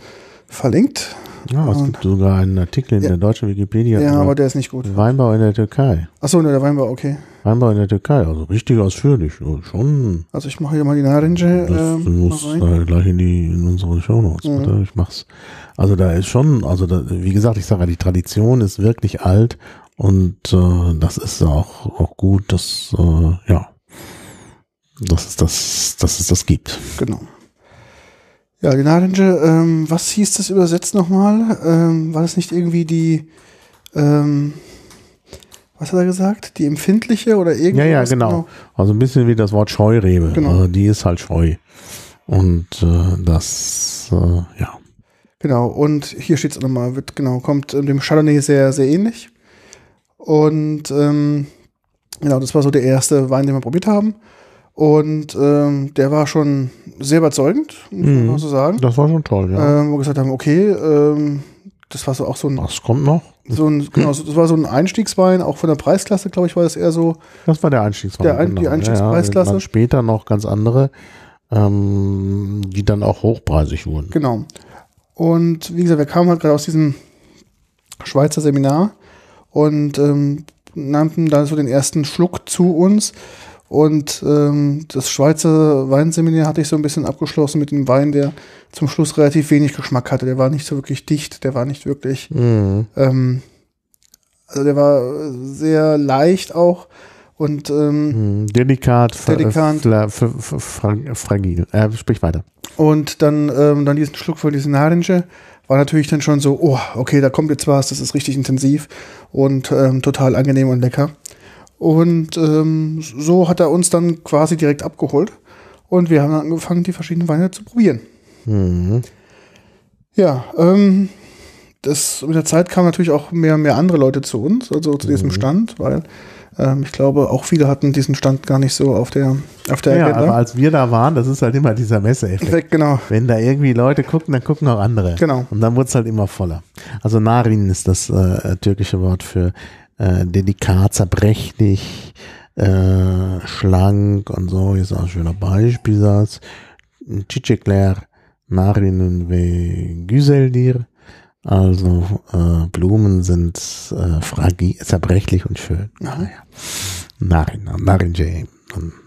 verlinkt. Ja, es gibt sogar einen Artikel in Ja. der deutschen Wikipedia Ja, aber der ist nicht gut. Weinbau in der Türkei. Achso, ne, der Weinbau, okay. Weinbau in der Türkei, also richtig ausführlich. Schon Also ich mache hier mal die Narinje. Das Ähm, mal rein. äh, gleich in die in unsere Shownotes, Mhm. bitte. Ich mach's. Also da ist schon, also da, wie gesagt, ich sage, ja, die Tradition ist wirklich alt und äh, das ist auch auch gut, dass äh, ja, dass es das, dass es das gibt. Genau. Ja, die Narinje, ähm, was hieß das übersetzt nochmal? Ähm, war das nicht irgendwie die, ähm, was hat er gesagt? Die empfindliche oder irgendwas? Ja, ja, genau. Also ein bisschen wie das Wort Scheurebe. Genau. Also die ist halt scheu. Und äh, das, äh, ja. Genau, und hier steht es nochmal, wird, genau, kommt ähm, dem Chardonnay sehr, sehr ähnlich. Und ähm, genau, das war so der erste Wein, den wir probiert haben. Und ähm, der war schon sehr überzeugend, muss man Mhm. so sagen. Das war schon toll, ja. Ähm, wo wir gesagt haben, okay, ähm, das war so auch so ein, Was kommt noch? so ein, genau, das war so ein Einstiegswein, auch von der Preisklasse, glaube ich, war das eher so. Das war der Einstiegswein. Der Ein- die Einstiegspreisklasse. Ja, ja. Später noch ganz andere, ähm, die dann auch hochpreisig wurden. Genau. Und wie gesagt, wir kamen halt gerade aus diesem Schweizer Seminar und ähm, nannten da so den ersten Schluck zu uns. Und ähm, das Schweizer Weinseminar hatte ich so ein bisschen abgeschlossen mit einem Wein, der zum Schluss relativ wenig Geschmack hatte. Der war nicht so wirklich dicht, der war nicht wirklich, Mhm. ähm, also der war sehr leicht auch und ähm, Mhm. Delikat, Delikat. fragil. Äh, sprich weiter. Und dann, ähm, dann diesen Schluck von diesen Narinje war natürlich dann schon so, oh, okay, da kommt jetzt was, das ist richtig intensiv und ähm, total angenehm und lecker. Und ähm, so hat er uns dann quasi direkt abgeholt und wir haben dann angefangen, die verschiedenen Weine zu probieren. Mhm. Ja, ähm, das, mit der Zeit kamen natürlich auch mehr und mehr andere Leute zu uns, also zu diesem Stand, weil ähm, ich glaube, auch viele hatten diesen Stand gar nicht so auf der, auf der Ja, aber Agenda. als wir da waren, das ist halt immer dieser Messeeffekt. Genau, Wenn da irgendwie Leute gucken, dann gucken auch andere. Genau. Und dann wurde es halt immer voller. Also Narin ist das äh, türkische Wort für äh, delikat, zerbrechlich, äh, schlank und so. Hier ist auch ein schöner Beispielsatz. Çiçekler, Narinen ve güzeldir. Also äh, Blumen sind äh, fragil, zerbrechlich und schön. Naja. Narin, Narinje,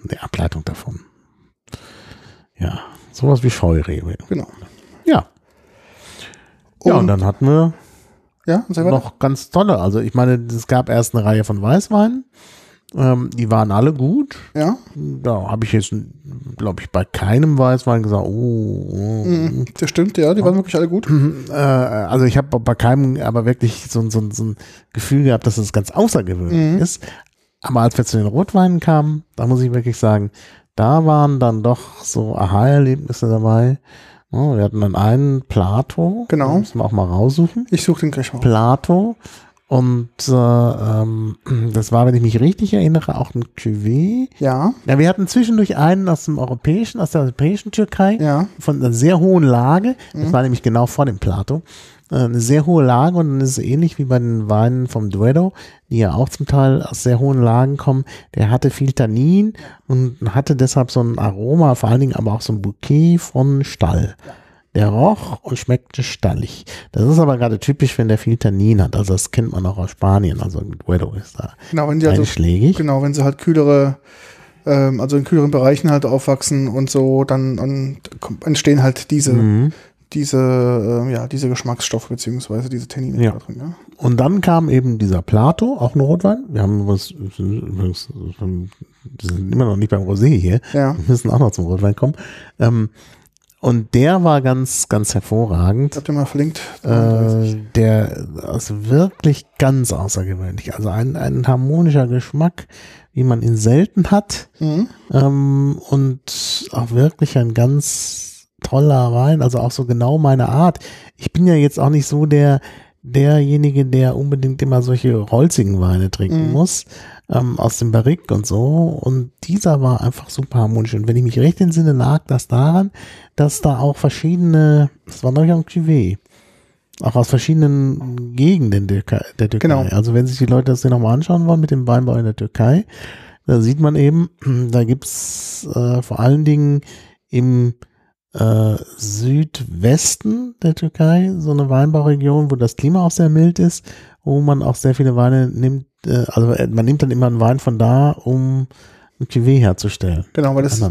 die Ableitung davon. Ja, sowas wie Scheurebe. genau. Ja. Ja, und Und- dann hatten wir Ja, noch ganz tolle. Also ich meine, es gab erst eine Reihe von Weißweinen. Ähm, die waren alle gut. Ja. Da habe ich jetzt, glaube ich, bei keinem Weißwein gesagt, oh, oh. Mhm, das stimmt, ja, die waren wirklich alle gut. Mhm, äh, also ich habe bei keinem aber wirklich so, so, so ein Gefühl gehabt, dass es ganz außergewöhnlich Mhm. ist. Aber als wir zu den Rotweinen kamen, da muss ich wirklich sagen, da waren dann doch so Aha-Erlebnisse dabei. Ja, wir hatten dann einen Plato. Genau. Müssen wir auch mal raussuchen. Ich suche den gleich mal. Plato. Und äh, ähm, das war, wenn ich mich richtig erinnere, auch ein Cuvée. Ja, Ja, wir hatten zwischendurch einen aus dem europäischen, aus der europäischen Türkei ja, von einer sehr hohen Lage. Das Mhm. war nämlich genau vor dem Plato. Äh, Eine sehr hohe Lage und dann ist es ähnlich wie bei den Weinen vom Duedo, die ja auch zum Teil aus sehr hohen Lagen kommen. Der hatte viel Tannin und hatte deshalb so ein Aroma, vor allen Dingen aber auch so ein Bouquet von Stall. Der roch und schmeckte stallig. Das ist aber gerade typisch, wenn der viel Tannin hat. Also das kennt man auch aus Spanien. Also ein Duedo ist da genau, wenn sie also, genau, wenn sie halt kühlere, ähm, also in kühleren Bereichen halt aufwachsen und so, dann, kommt- entstehen halt diese, Mhm. diese, ähm, ja, diese Geschmacksstoffe beziehungsweise diese Tannine Ja. da drin, ja. Und dann kam eben dieser Plato, auch ein Rotwein. Wir haben übrigens, übrigens wir sind immer noch nicht beim Rosé hier. Ja, Wir müssen auch noch zum Rotwein kommen. Ähm, Und der war ganz, ganz hervorragend. Habt ihr mal verlinkt? Äh, der also wirklich ganz außergewöhnlich. Also ein, ein harmonischer Geschmack, wie man ihn selten hat. Mhm. Ähm, und auch wirklich ein ganz toller Wein, also auch so genau meine Art. Ich bin ja jetzt auch nicht so der, derjenige, der unbedingt immer solche holzigen Weine trinken Mhm. muss, ähm, aus dem Barrique und so. Und dieser war einfach super harmonisch. Und wenn ich mich recht entsinne, lag das daran, dass da auch verschiedene, das war glaube ich auch ein Cuvée, auch aus verschiedenen Gegenden der, Türkei- der Türkei. Genau. Also wenn sich die Leute das hier nochmal anschauen wollen mit dem Weinbau in der Türkei, da sieht man eben, da gibt's äh, vor allen Dingen im äh, Südwesten der Türkei so eine Weinbauregion, wo das Klima auch sehr mild ist, wo man auch sehr viele Weine nimmt. Äh, also äh, man nimmt dann immer einen Wein von da, um ein Cuvée herzustellen. Genau, weil das,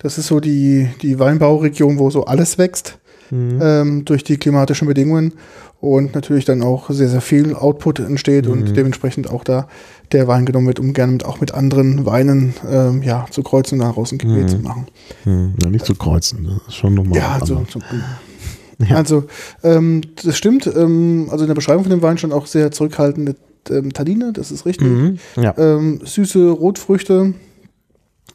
das ist so die, die Weinbauregion, wo so alles wächst Mhm. ähm, durch die klimatischen Bedingungen und natürlich dann auch sehr, sehr viel Output entsteht Mhm. und dementsprechend auch da der Wein genommen wird, um gerne mit, auch mit anderen Weinen ähm, ja, zu kreuzen und daraus ein Cuvée Mhm. zu machen. Hm, ja, nicht zu kreuzen, das ist schon nochmal. Ja, also, so, Ja. also ähm, das stimmt. Ähm, also in der Beschreibung von dem Wein stand auch sehr zurückhaltende ähm, Tannine, das ist richtig. Mhm. Ja. Ähm, süße Rotfrüchte.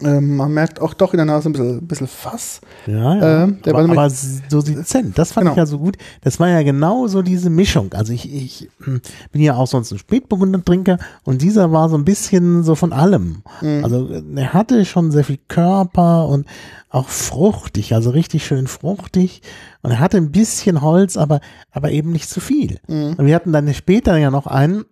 Ähm, man merkt auch doch in der Nase ein bisschen, bisschen Fass. Ja, ja. Ähm, der aber, aber so dezent, das fand Genau. ich ja so gut. Das war ja genau so diese Mischung. Also ich, ich hm, bin ja auch sonst ein Spätburgunder-Trinker und dieser war so ein bisschen so von allem. Mhm. Also er hatte schon sehr viel Körper und auch fruchtig, also richtig schön fruchtig. Und er hatte ein bisschen Holz, aber, aber eben nicht zu viel. Mhm. Und wir hatten dann später ja noch einen,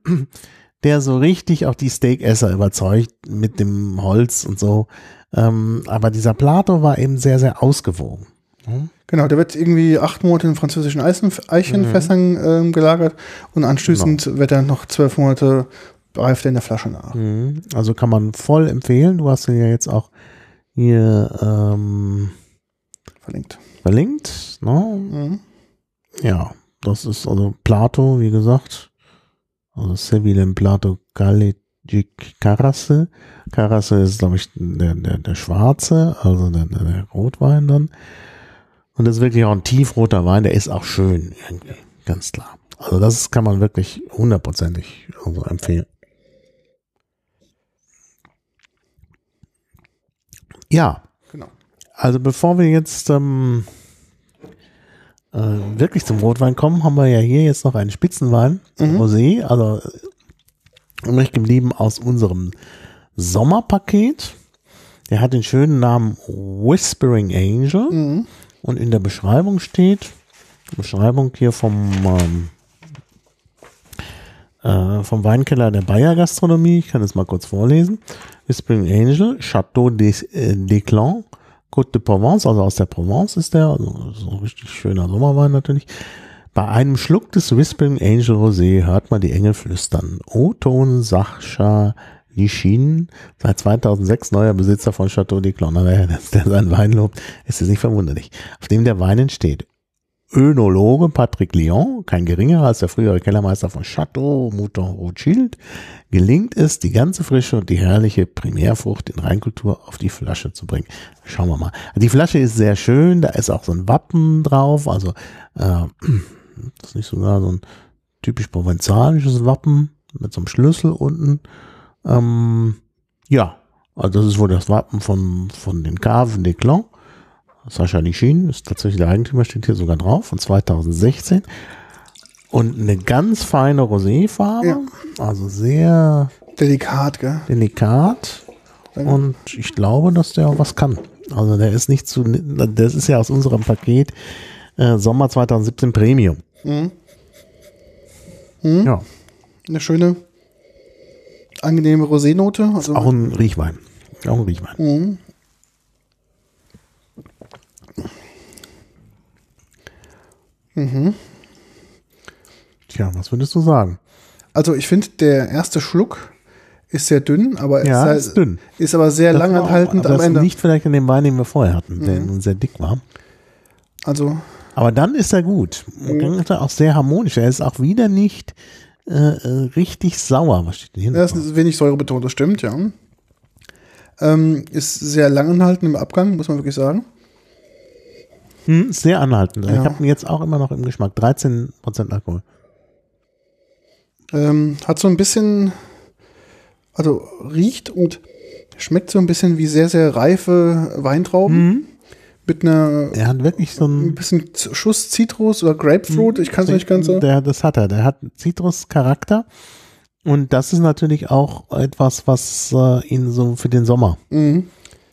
der so richtig auch die Steakesser überzeugt mit dem Holz und so. Ähm, aber dieser Plato war eben sehr, sehr ausgewogen. Genau, der wird irgendwie acht Monate in französischen Eisen Eichenfässern Mhm. ähm, gelagert und anschließend wird er noch zwölf Monate reift er in der Flasche nach. Mhm. Also kann man voll empfehlen. Du hast ihn ja jetzt auch hier ähm, Verlinkt. verlinkt. Ne? Mhm. Ja, das ist also Plato, wie gesagt. Also Seville in Plato Galicic Carasse. Carasse ist, glaube ich, der, der, der schwarze, also der, der, der Rotwein dann. Und das ist wirklich auch ein tiefroter Wein, der ist auch schön, irgendwie, ganz klar. Also das kann man wirklich hundertprozentig also empfehlen. Ja, Genau. also bevor wir jetzt ähm, äh, wirklich zum Rotwein kommen, haben wir ja hier jetzt noch einen Spitzenwein, Mhm. Rosé, also äh, übrig geblieben aus unserem Sommerpaket. Der hat den schönen Namen Whispering Angel Mhm. und in der Beschreibung steht, Beschreibung hier vom ähm, äh, vom Weinkeller der Bayer Gastronomie, ich kann es mal kurz vorlesen. Whispering Angel, Château des äh, Desclans, Côte de Provence, also aus der Provence ist der, also so ein richtig schöner Sommerwein natürlich. Bei einem Schluck des Whispering Angel Rosé hört man die Engel flüstern. O-Ton Sachcha Lichin, seit 2006 neuer Besitzer von Château Desclans. Na, wer der seinen Wein lobt, ist es nicht verwunderlich. Auf dem der Wein entsteht. Önologe Patrick Lyon, kein geringerer als der frühere Kellermeister von Chateau Mouton Rothschild, gelingt es, die ganze Frische und die herrliche Primärfrucht in Reinkultur auf die Flasche zu bringen. Schauen wir mal. Die Flasche ist sehr schön, da ist auch so ein Wappen drauf, also äh, das ist nicht sogar so ein typisch provenzalisches Wappen mit so einem Schlüssel unten. Ähm, ja, also das ist wohl das Wappen von, von den Caves des Clans. Sascha Lichin ist tatsächlich der Eigentümer, steht hier sogar drauf, von 2016. Und eine ganz feine Roséfarbe, Ja. also sehr Delikat, gell? delikat. Und ich glaube, dass der auch was kann. Also der ist nicht zu, das ist ja aus unserem Paket äh, Sommer 2017 Premium. Mhm. Ja, Eine schöne, angenehme Rosé-Note. Also, auch ein Riechwein. Auch ein Riechwein. Mhm. Mhm. Tja, was würdest du sagen? also ich finde, der erste Schluck ist sehr dünn, aber Ja, ist, ist dünn. ist aber sehr Das lang war auch- aber am das Ende. Nicht vielleicht in dem Wein, den wir vorher hatten, der nun sehr dick war. Also Aber dann ist er gut. Und dann ist er auch sehr harmonisch. Er ist auch wieder nicht äh, äh, richtig sauer. Was steht denn hier? er ist wenig säurebetont, das stimmt, ja. Ähm, ist sehr lang anhaltend im Abgang, muss man wirklich sagen. Hm, sehr anhaltend. Ich Ja. habe ihn jetzt auch immer noch im Geschmack. 13% Alkohol. Ähm, hat so ein bisschen, also riecht und schmeckt so ein bisschen wie sehr, sehr reife Weintrauben. Mit einer Er hat wirklich so ein bisschen Schuss Zitrus oder Grapefruit. Ich kann es nicht ganz so. Der, das hat er. Der hat Zitruscharakter. Und das ist natürlich auch etwas, was äh, ihn so für den Sommer Mhm.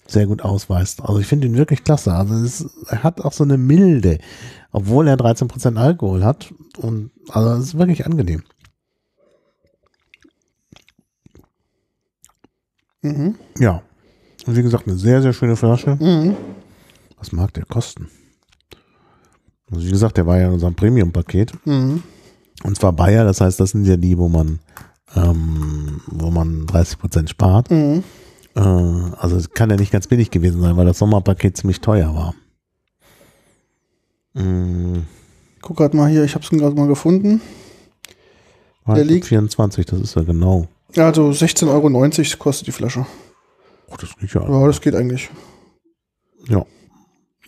Sehr gut ausweist. Also ich finde ihn wirklich klasse. Also es ist, er hat auch so eine Milde, obwohl er 13% Alkohol hat. Und also es ist wirklich angenehm. Mhm. Ja. Und wie gesagt, eine sehr, sehr schöne Flasche. Mhm. Was mag der kosten? Also wie gesagt, der war ja in unserem Premium-Paket. Mhm. Und zwar Bayer, das heißt, das sind ja die, wo man, ähm, wo man 30% spart. Mhm. Äh, also es kann ja nicht ganz billig gewesen sein, weil das Sommerpaket ziemlich teuer war. Mm, Guck gerade mal hier, ich habe es gerade mal gefunden. war Der liegt- 24, das ist ja genau. Ja, also 16,90 Euro kostet die Flasche. Oh, das geht ja. Ja, das geht eigentlich. Ja,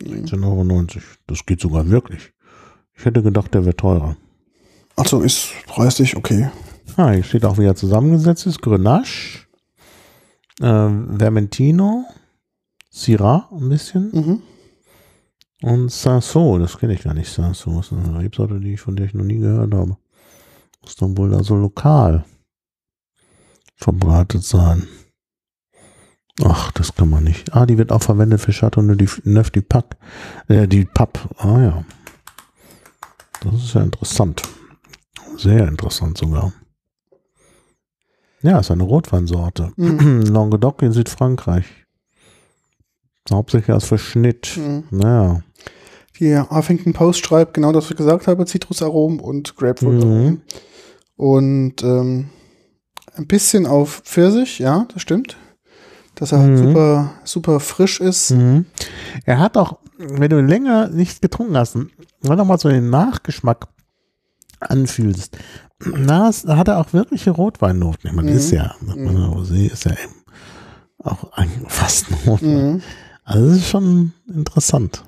16,90 Euro. Das geht sogar wirklich. Ich hätte gedacht, der wäre teurer. Achso, ist preislich, okay. Ah, hier steht auch, wie er zusammengesetzt ist. Grenache, ähm, Vermentino, Syrah ein bisschen Mhm. und Sanso, das kenne ich gar nicht. Sanso ist eine Rebsorte, die ich, von der ich noch nie gehört habe. Muss dann wohl also lokal verbreitet sein. Ach, das kann man nicht. Ah, die wird auch verwendet für Chateau Neuf du Pack. Äh, die Papp. Ah ja. Das ist ja interessant. Sehr interessant sogar. Ja, ist eine Rotweinsorte. Mhm. Languedoc in Südfrankreich. Hauptsächlich als Verschnitt. Mhm. Naja. Die Huffington Post schreibt genau das, was ich gesagt habe, Zitrusaromen und Grapefruit-Aromen. Mhm. Und ähm, ein bisschen auf Pfirsich, ja, das stimmt. Dass er halt Mhm. super, super frisch ist. Mhm. Er hat auch, wenn du länger nichts getrunken hast, und wenn du mal so den Nachgeschmack anfühlst, na, es- da hat er auch wirkliche Rotweinnoten. Ich meine, Mhm. ist ja, mhm. Rosé ist ja eben auch ein, fast ein Rotwein. Mhm. Also das ist schon interessant.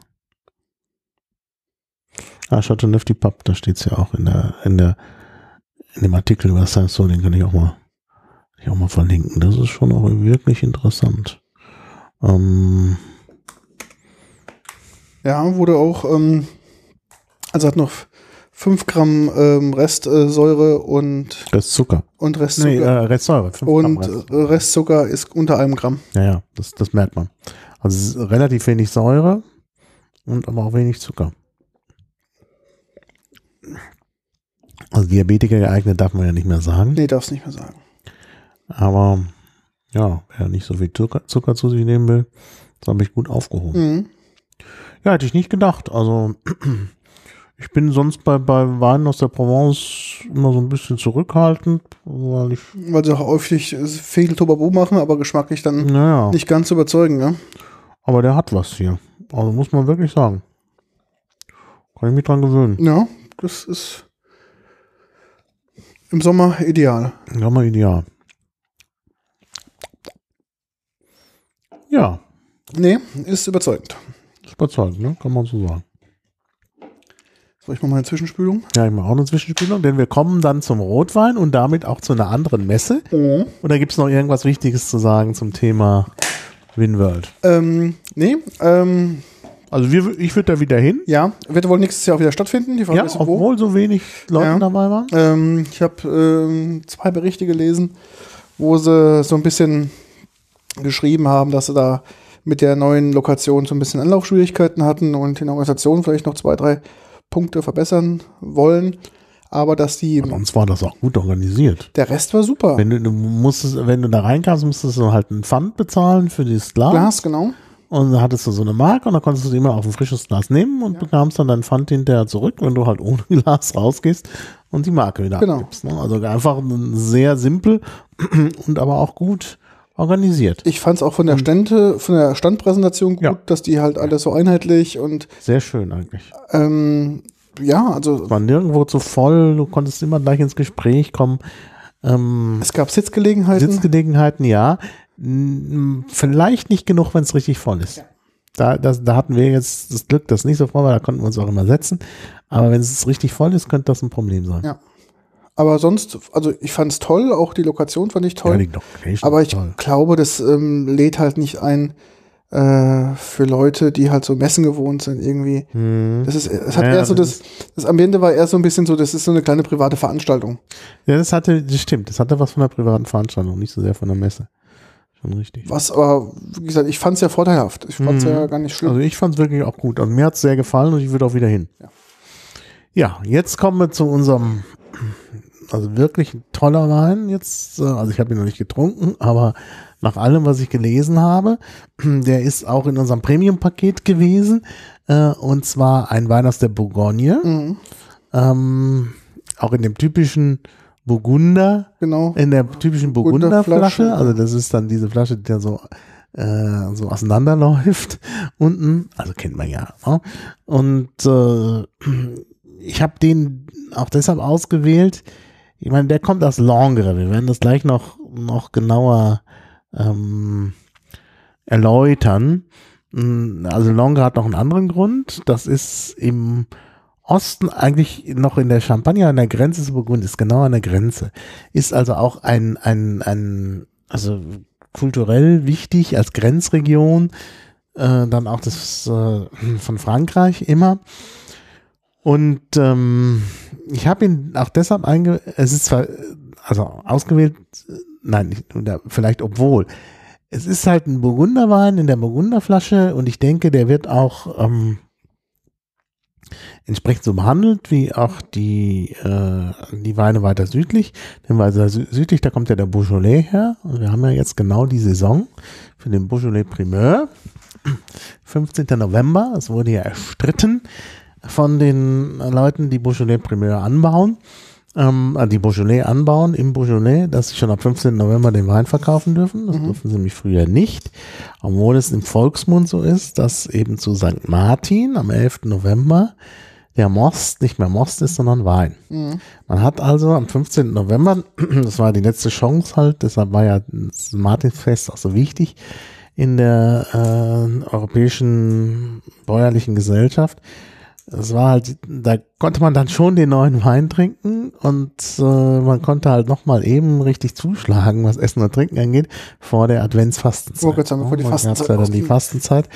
Ah, Chateau Neuf du Pape, da steht es ja auch in der, in der, in dem Artikel über Sanson, den kann ich auch mal, ich auch mal verlinken. Das ist schon auch wirklich interessant. Ähm, Ja, wurde auch, ähm, also hat noch 5 Gramm ähm, Restsäure und, das ist Zucker. und Restzucker. Nee, äh, Restsäure. und äh, Restzucker ist unter einem Gramm. Ja, ja, das, das merkt man. Also es ist relativ wenig Säure und aber auch wenig Zucker. Also Diabetiker geeignet darf man ja nicht mehr sagen. Nee, darf's nicht mehr sagen. Aber ja, wer nicht so viel Zucker, Zucker zu sich nehmen will, das habe ich gut aufgehoben. Mhm. Ja, hätte ich nicht gedacht. Also ich bin sonst bei, bei Weinen aus der Provence immer so ein bisschen zurückhaltend, weil ich, Weil sie auch häufig viel Tobabo machen, aber geschmacklich dann naja, nicht ganz überzeugen, ne? aber der hat was hier. Also muss man wirklich sagen. Kann ich mich dran gewöhnen. Ja, das ist im Sommer ideal. Ja, mal ideal. Ja, Nee, ist überzeugend. ist überzeugend, ne? Kann man so sagen. Soll ich mal meine Zwischenspülung? Ja, ich mache auch eine Zwischenspielung, denn wir kommen dann zum Rotwein und damit auch zu einer anderen Messe. Oder gibt es noch irgendwas Wichtiges zu sagen zum Thema Winworld? Ähm, nee, ähm, Also wir, ich würde da wieder hin. ja, wird wohl nächstes Jahr auch wieder stattfinden. Die Frage Ja, ist, wo. obwohl so wenig Leute Ja. dabei waren. Ähm, ich habe ähm, zwei Berichte gelesen, wo sie so ein bisschen geschrieben haben, dass sie da mit der neuen Lokation so ein bisschen Anlaufschwierigkeiten hatten und in der Organisation vielleicht noch zwei, drei Punkte verbessern wollen. Aber dass die, Sonst war das auch gut organisiert. der Rest war super. Wenn du, du musstest, wenn du da reinkamst, musstest du halt einen Pfand bezahlen für dieses Glas. Glas, genau. Und dann hattest du so eine Marke und dann konntest du sie immer auf ein frisches Glas nehmen und bekamst dann dein Pfand hinterher zurück, wenn du halt ohne Glas rausgehst und die Marke wieder Genau. abgibst. Ne? Also einfach sehr simpel und aber auch gut organisiert. Ich fand es auch von der Stände, von der Standpräsentation gut, Ja. dass die halt alles so einheitlich und Sehr schön eigentlich. ähm, ja, also War nirgendwo zu voll, du konntest immer gleich ins Gespräch kommen. Ähm, es gab Sitzgelegenheiten. Sitzgelegenheiten, ja. Vielleicht nicht genug, wenn es richtig voll ist. da, das, da hatten wir jetzt das Glück, dass nicht so voll war, da konnten wir uns auch immer setzen. Aber wenn es richtig voll ist, könnte das ein Problem sein. Ja. Aber sonst, also ich fand es toll, auch die Lokation fand ich toll. Ja, die Location aber ich toll. glaube, das ähm, lädt halt nicht ein äh, für Leute, die halt so Messen gewohnt sind, irgendwie. Hm. Das ist, es hat Ja, eher so das das, Ambiente war eher so ein bisschen so, das ist so eine kleine private Veranstaltung. Ja, das hatte, das stimmt, das hatte was von einer privaten Veranstaltung, nicht so sehr von der Messe. Schon richtig. Was aber, wie gesagt, ich fand es ja vorteilhaft. Ich fand es Mhm. ja gar nicht schlimm. Also ich fand es wirklich auch gut. Also mir hat es sehr gefallen und ich würde auch wieder hin. Ja. Ja, jetzt kommen wir zu unserem, also wirklich ein toller Wein jetzt. äh, Also ich habe ihn noch nicht getrunken, aber nach allem, was ich gelesen habe, der ist auch in unserem Premium-Paket gewesen. äh, Und zwar ein Wein aus der Bourgogne. Mhm, Ähm, auch in dem typischen Burgunder genau. in der typischen Burgunderflasche. Burgunderflasche, also das ist dann diese Flasche, die da so, äh, so auseinanderläuft unten, also kennt man ja. Ne? Und äh, ich habe den auch deshalb ausgewählt, ich meine, der kommt aus Langres, wir werden das gleich noch, noch genauer ähm, erläutern. Mm, Also Langres hat noch einen anderen Grund, das ist im Osten eigentlich noch in der Champagne an der Grenze zu Burgund, ist genau an der Grenze. Ist also auch ein, ein, ein also kulturell wichtig als Grenzregion, äh, dann auch das äh, von Frankreich immer. Und ähm, ich habe ihn auch deshalb einge... Es ist zwar, also ausgewählt, äh, nein, nicht, vielleicht obwohl. Es ist halt ein Burgunderwein in der Burgunderflasche und ich denke, der wird auch ähm, entsprechend so behandelt wie auch die, äh, die Weine weiter südlich. Denn weiter sü südlich, da kommt ja der Beaujolais her. Und wir haben ja jetzt genau die Saison für den Beaujolais Primeur. 15. November. Es wurde ja erstritten von den Leuten, die Beaujolais Primeur anbauen. Ähm, äh, die Beaujolais anbauen im Beaujolais, dass sie schon ab 15. November den Wein verkaufen dürfen. Das durften sie nämlich früher nicht. Obwohl es im Volksmund so ist, dass eben zu St. Martin am 11. November der Most nicht mehr Most ist, sondern Wein. Mhm. Man hat also am 15. November, das war die letzte Chance halt, deshalb war ja das Martinsfest auch so wichtig in der äh, europäischen bäuerlichen Gesellschaft. Es war halt, da konnte man dann schon den neuen Wein trinken und äh, man konnte halt nochmal eben richtig zuschlagen, was Essen und Trinken angeht, vor der Adventsfastenzeit. Oh Gott sei Dank, bevor die Fastenzeit ja dann die. Fastenzeit.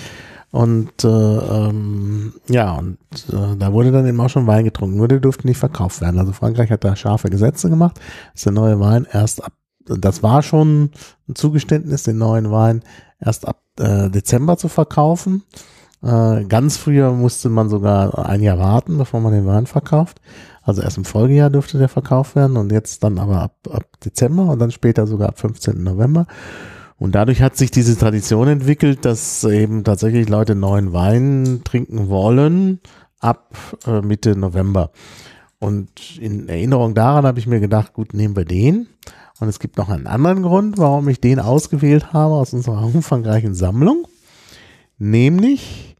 Und äh, ähm, ja, und äh, da wurde dann eben auch schon Wein getrunken, nur der durfte nicht verkauft werden. Also Frankreich hat da scharfe Gesetze gemacht, dass der neue Wein erst ab, das war schon ein Zugeständnis, den neuen Wein erst ab äh, Dezember zu verkaufen. Äh, ganz früher musste man sogar ein Jahr warten, bevor man den Wein verkauft. Also erst im Folgejahr dürfte der verkauft werden und jetzt dann aber ab, ab Dezember und dann später sogar ab 15. November. Und dadurch hat sich diese Tradition entwickelt, dass eben tatsächlich Leute neuen Wein trinken wollen ab äh, Mitte November. Und in Erinnerung daran habe ich mir gedacht, gut, nehmen wir den. Und es gibt noch einen anderen Grund, warum ich den ausgewählt habe aus unserer umfangreichen Sammlung. Nämlich,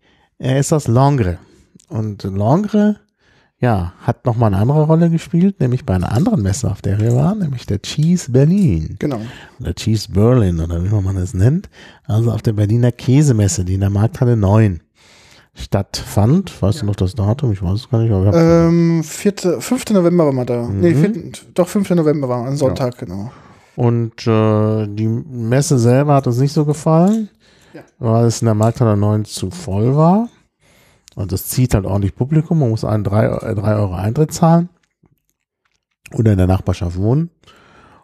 er ist aus Langres. Und Langres, ja, hat nochmal eine andere Rolle gespielt, nämlich bei einer anderen Messe, auf der wir waren, nämlich der Cheese Berlin Genau. oder Cheese Berlin oder wie man das nennt, also auf der Berliner Käsemesse, die in der Markthalle 9 stattfand. Weißt du noch das Datum? Ich weiß es gar nicht. Aber wir Ähm, 4., 5. November war man da. Mhm. Nee, 4., doch 5. November war ein Sonntag, genau. Und äh, die Messe selber hat uns nicht so gefallen, Ja. weil es in der Markthalle 9 zu voll war. Und das zieht halt ordentlich Publikum. Man muss einen 3, äh, drei Euro Eintritt zahlen oder in der Nachbarschaft wohnen.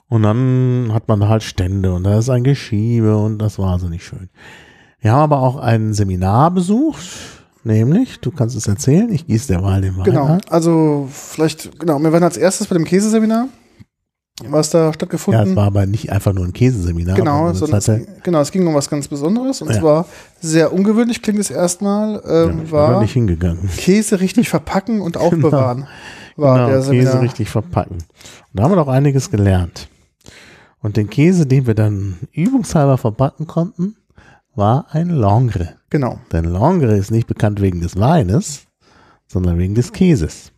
Und dann hat man da halt Stände und da ist ein Geschiebe und das war also nicht schön. Wir haben aber auch ein Seminar besucht, nämlich, du kannst es erzählen, ich gieße der Wahl den Wein Genau. Also, vielleicht, genau, wir waren als erstes bei dem Käseseminar, was da Ja, stattgefunden es war aber nicht einfach nur ein Käseseminar. Genau, sondern es genau, es ging um was ganz Besonderes und Ja. zwar sehr ungewöhnlich klingt es erstmal, ja, ähm, ich war nicht hingegangen. Käse richtig verpacken und aufbewahren. War genau, der Käse Seminar. richtig verpacken. Und da haben wir doch einiges gelernt. Und den Käse, den wir dann übungshalber verpacken konnten, war ein Langres. Genau. Denn Langres ist nicht bekannt wegen des Weines, sondern wegen des Käses.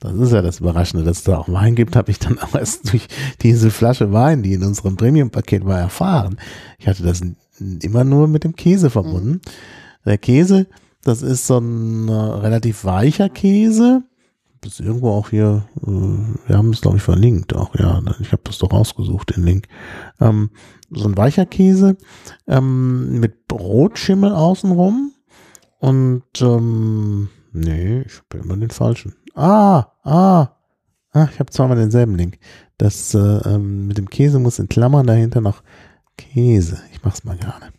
Das ist ja das Überraschende, dass es da auch Wein gibt, habe ich dann auch erst durch diese Flasche Wein, die in unserem Premium-Paket war, erfahren. Ich hatte das immer nur mit dem Käse verbunden. Der Käse, das ist so ein äh, relativ weicher Käse. Das ist irgendwo auch hier, äh, wir haben es glaube ich verlinkt auch, ja, ich habe das doch rausgesucht, den Link. Ähm, so ein weicher Käse ähm, mit Brotschimmel außenrum und ähm, nee, ich bin immer den falschen. Ah, ah, ah, ich habe zweimal denselben Link. Das äh, ähm, mit dem Käse muss in Klammern dahinter noch Käse. Ich mach's mal gerne.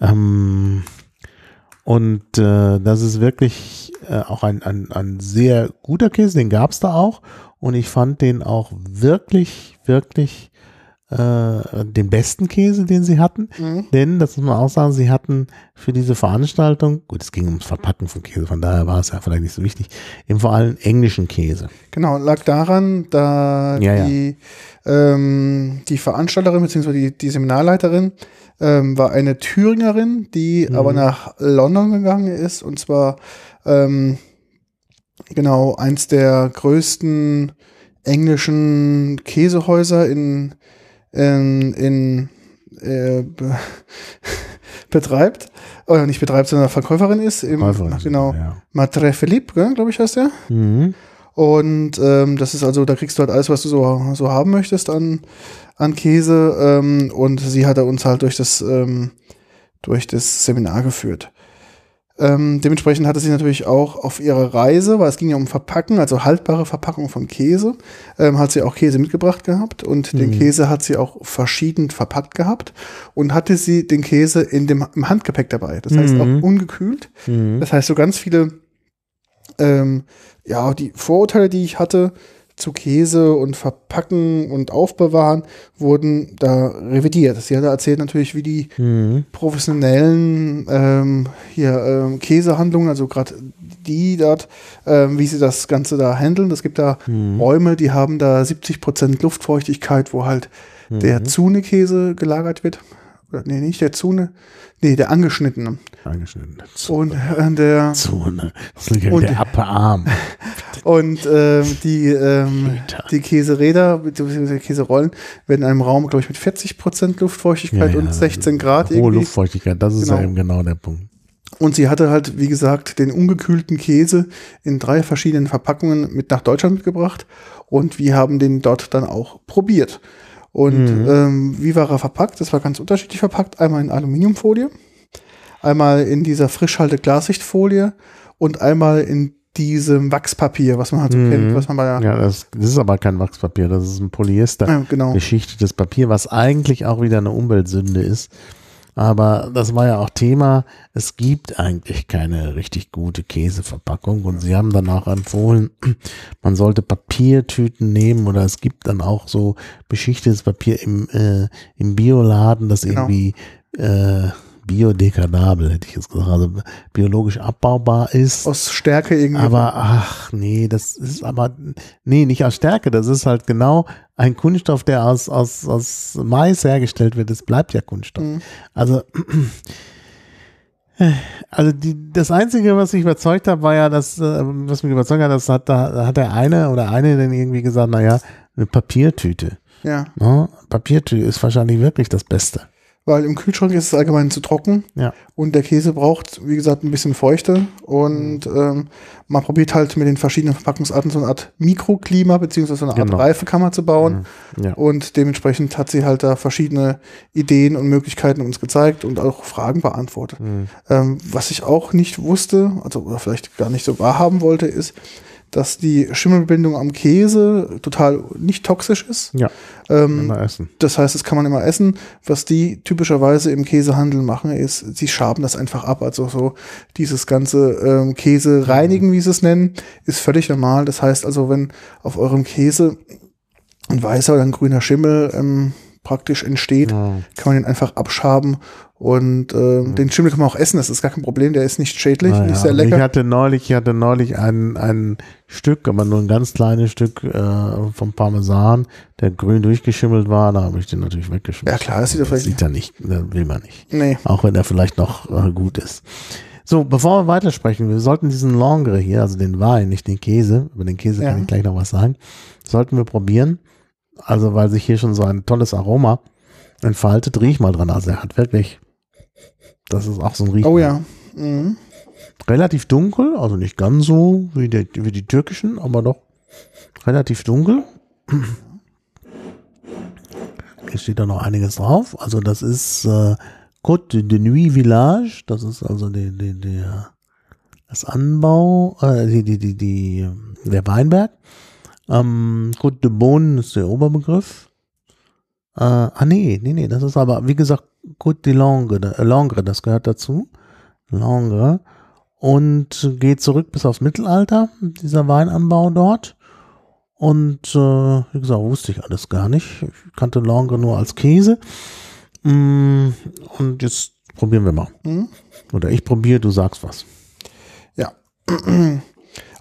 Ähm, und äh, das ist wirklich äh, auch ein, ein, ein sehr guter Käse, den gab's da auch. Und ich fand den auch wirklich, wirklich äh, den besten Käse, den sie hatten. Mhm. Denn, das muss man auch sagen, sie hatten für diese Veranstaltung, gut, es ging ums Verpacken von Käse, von daher war es ja vielleicht nicht so wichtig, eben vor allem englischen Käse. Genau, lag daran, da ja, die, ja. Ähm, die Veranstalterin bzw. Die, die Seminarleiterin ähm, war eine Thüringerin, die mhm. aber nach London gegangen ist und zwar ähm, genau eins der größten englischen Käsehäuser in in, in äh, betreibt, oder nicht betreibt, sondern Verkäuferin ist. Im, Verkäuferin, genau. Ja. Matre Philippe, glaube ich, heißt der. Mhm. Und ähm, das ist also, da kriegst du halt alles, was du so, so haben möchtest an, an Käse. Ähm, und sie hat uns halt durch das, ähm, durch das Seminar geführt. Ähm, dementsprechend hatte sie natürlich auch auf ihrer Reise, weil es ging ja um Verpacken, also haltbare Verpackung von Käse, ähm, hat sie auch Käse mitgebracht gehabt und mhm. den Käse hat sie auch verschieden verpackt gehabt und hatte sie den Käse in dem im Handgepäck dabei. Das heißt mhm. auch ungekühlt. Mhm. Das heißt so ganz viele ähm, ja die Vorurteile, die ich hatte, zu Käse und Verpacken und Aufbewahren wurden da revidiert. Sie hat erzählt natürlich, wie die mhm. professionellen ähm, hier ähm, Käsehandlungen, also gerade die dort, ähm, wie sie das Ganze da handeln. Es gibt da mhm. Räume, die haben da 70 Prozent Luftfeuchtigkeit, wo halt mhm. der Zune-Käse gelagert wird. Oder, nee, nicht der Zune, nee, der angeschnittene. Angeschnittene Zune. Und äh, der Zune. Das liegt und, der Appearm. und ähm, die, ähm, die Käseräder bzw. Käserollen werden in einem Raum, glaube ich, mit 40 Prozent Luftfeuchtigkeit ja, ja, und 16 Grad. Hohe irgendwie. Luftfeuchtigkeit, das ist genau. ja eben genau der Punkt. Und sie hatte halt, wie gesagt, den ungekühlten Käse in drei verschiedenen Verpackungen mit nach Deutschland mitgebracht. Und wir haben den dort dann auch probiert. Und mhm. ähm, wie war er verpackt? Das war ganz unterschiedlich verpackt. Einmal in Aluminiumfolie, einmal in dieser Frischhalte-Glassichtfolie und einmal in diesem Wachspapier, was man halt so mhm. kennt, was man bei Ja, das, das, ist aber kein Wachspapier, das ist ein Polyester ja, genau. geschichtetes Papier, was eigentlich auch wieder eine Umweltsünde ist. Aber das war ja auch Thema. Es gibt eigentlich keine richtig gute Käseverpackung und sie haben dann auch empfohlen, man sollte Papiertüten nehmen oder es gibt dann auch so beschichtetes Papier im, äh, im Bioladen, das genau. irgendwie äh, biodegradabel, hätte ich jetzt gesagt, also biologisch abbaubar ist. Aus Stärke irgendwie. Aber ach nee, das ist aber, nee, nicht aus Stärke, das ist halt genau ein Kunststoff, der aus, aus, aus Mais hergestellt wird, das bleibt ja Kunststoff. Mhm. Also, also die, das Einzige, was mich überzeugt hat, war ja, dass, äh, was mich überzeugt hat, das hat, da hat der eine oder eine dann irgendwie gesagt, naja, eine Papiertüte. Ja. No? Papiertüte ist wahrscheinlich wirklich das Beste weil im Kühlschrank ist es allgemein zu trocken. Ja. Und der Käse braucht, wie gesagt, ein bisschen Feuchte. Und mhm. ähm, man probiert halt mit den verschiedenen Verpackungsarten so eine Art Mikroklima beziehungsweise eine Art genau. Reifekammer zu bauen. Mhm. Ja. Und dementsprechend hat sie halt da verschiedene Ideen und Möglichkeiten uns gezeigt und auch Fragen beantwortet. Mhm. Ähm, was ich auch nicht wusste, also oder vielleicht gar nicht so wahrhaben wollte, ist, dass die Schimmelbildung am Käse total nicht toxisch ist. Ja. Ähm, immer essen. Das heißt, das kann man immer essen. Was die typischerweise im Käsehandel machen, ist, sie schaben das einfach ab. Also so dieses ganze ähm, Käse reinigen, wie sie es nennen, ist völlig normal. Das heißt also, wenn auf eurem Käse ein weißer oder ein grüner Schimmel ähm, praktisch entsteht, ja. kann man den einfach abschaben und äh, mhm. den Schimmel kann man auch essen, das ist gar kein Problem, der ist nicht schädlich, naja, nicht sehr lecker. Ich hatte neulich, ich hatte neulich ein, ein Stück, aber nur ein ganz kleines Stück äh, vom Parmesan, der grün durchgeschimmelt war, da habe ich den natürlich weggeschmissen. Ja klar, das sieht er vielleicht. Sieht er nicht, das will man nicht. Nee. Auch wenn er vielleicht noch äh, gut ist. So, bevor wir weitersprechen, wir sollten diesen Langre hier, also den Wein, nicht den Käse, über den Käse ja. kann ich gleich noch was sagen, sollten wir probieren. Also, weil sich hier schon so ein tolles Aroma entfaltet, riech mal dran. Also, er hat wirklich das ist auch so ein Riech. Oh ja. Mhm. Relativ dunkel, also nicht ganz so wie, der, wie die türkischen, aber doch relativ dunkel. Hier steht da noch einiges drauf. Also das ist äh, Côte de Nuit Village. Das ist also die, die, die, das Anbau, äh, die, die, die, die, der Weinberg. Ähm, Côte de Beaune ist der Oberbegriff. Äh, ah nee, nee, nee, das ist aber, wie gesagt, Côte de Langre, äh, Langre, das gehört dazu. Langre. Und geht zurück bis aufs Mittelalter, dieser Weinanbau dort. Und äh, wie gesagt, wusste ich alles gar nicht. Ich kannte Langre nur als Käse. Mm, und jetzt probieren wir mal. Mhm. Oder ich probiere, du sagst was. Ja.